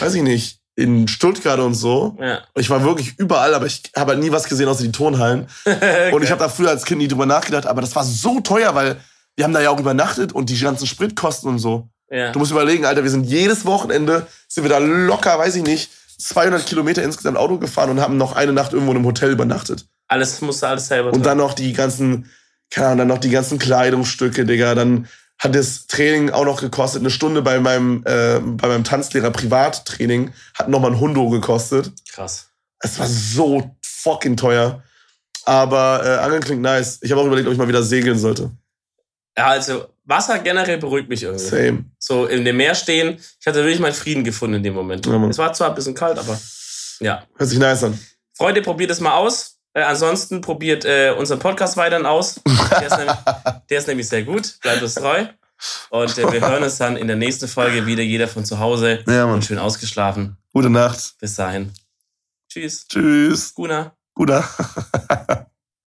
weiß ich nicht, in Stuttgart und so. Ja. Ich war wirklich überall, aber ich habe halt nie was gesehen außer die Turnhallen. okay. Und ich habe da früher als Kind nie drüber nachgedacht, aber das war so teuer, weil wir haben da ja auch übernachtet und die ganzen Spritkosten und so. Ja. Du musst überlegen, Alter, wir sind jedes Wochenende, sind wir da locker, weiß ich nicht, 200 Kilometer insgesamt Auto gefahren und haben noch eine Nacht irgendwo in einem Hotel übernachtet. Alles musste alles selber. Und dann noch die ganzen, keine Ahnung, dann noch die ganzen Kleidungsstücke, Digga. Dann hat das Training auch noch gekostet. Eine Stunde bei meinem, äh, bei meinem Tanzlehrer Privattraining hat nochmal ein Hundo gekostet. Krass. Es war so fucking teuer. Aber äh, Angeln klingt nice. Ich habe auch überlegt, ob ich mal wieder segeln sollte. Ja, also Wasser generell beruhigt mich irgendwie. Same. So in dem Meer stehen, ich hatte wirklich meinen Frieden gefunden in dem Moment. Ja, es war zwar ein bisschen kalt, aber ja. Hört sich nice an. Freunde, probiert es mal aus. Äh, ansonsten probiert äh, unseren Podcast weiterhin aus. Der ist, nämlich, der ist nämlich sehr gut. Bleibt uns treu. Und äh, wir hören uns dann in der nächsten Folge wieder, jeder von zu Hause. Ja, Mann. Und schön ausgeschlafen. Gute Nacht. Bis dahin. Tschüss. Tschüss. Guna. Guna.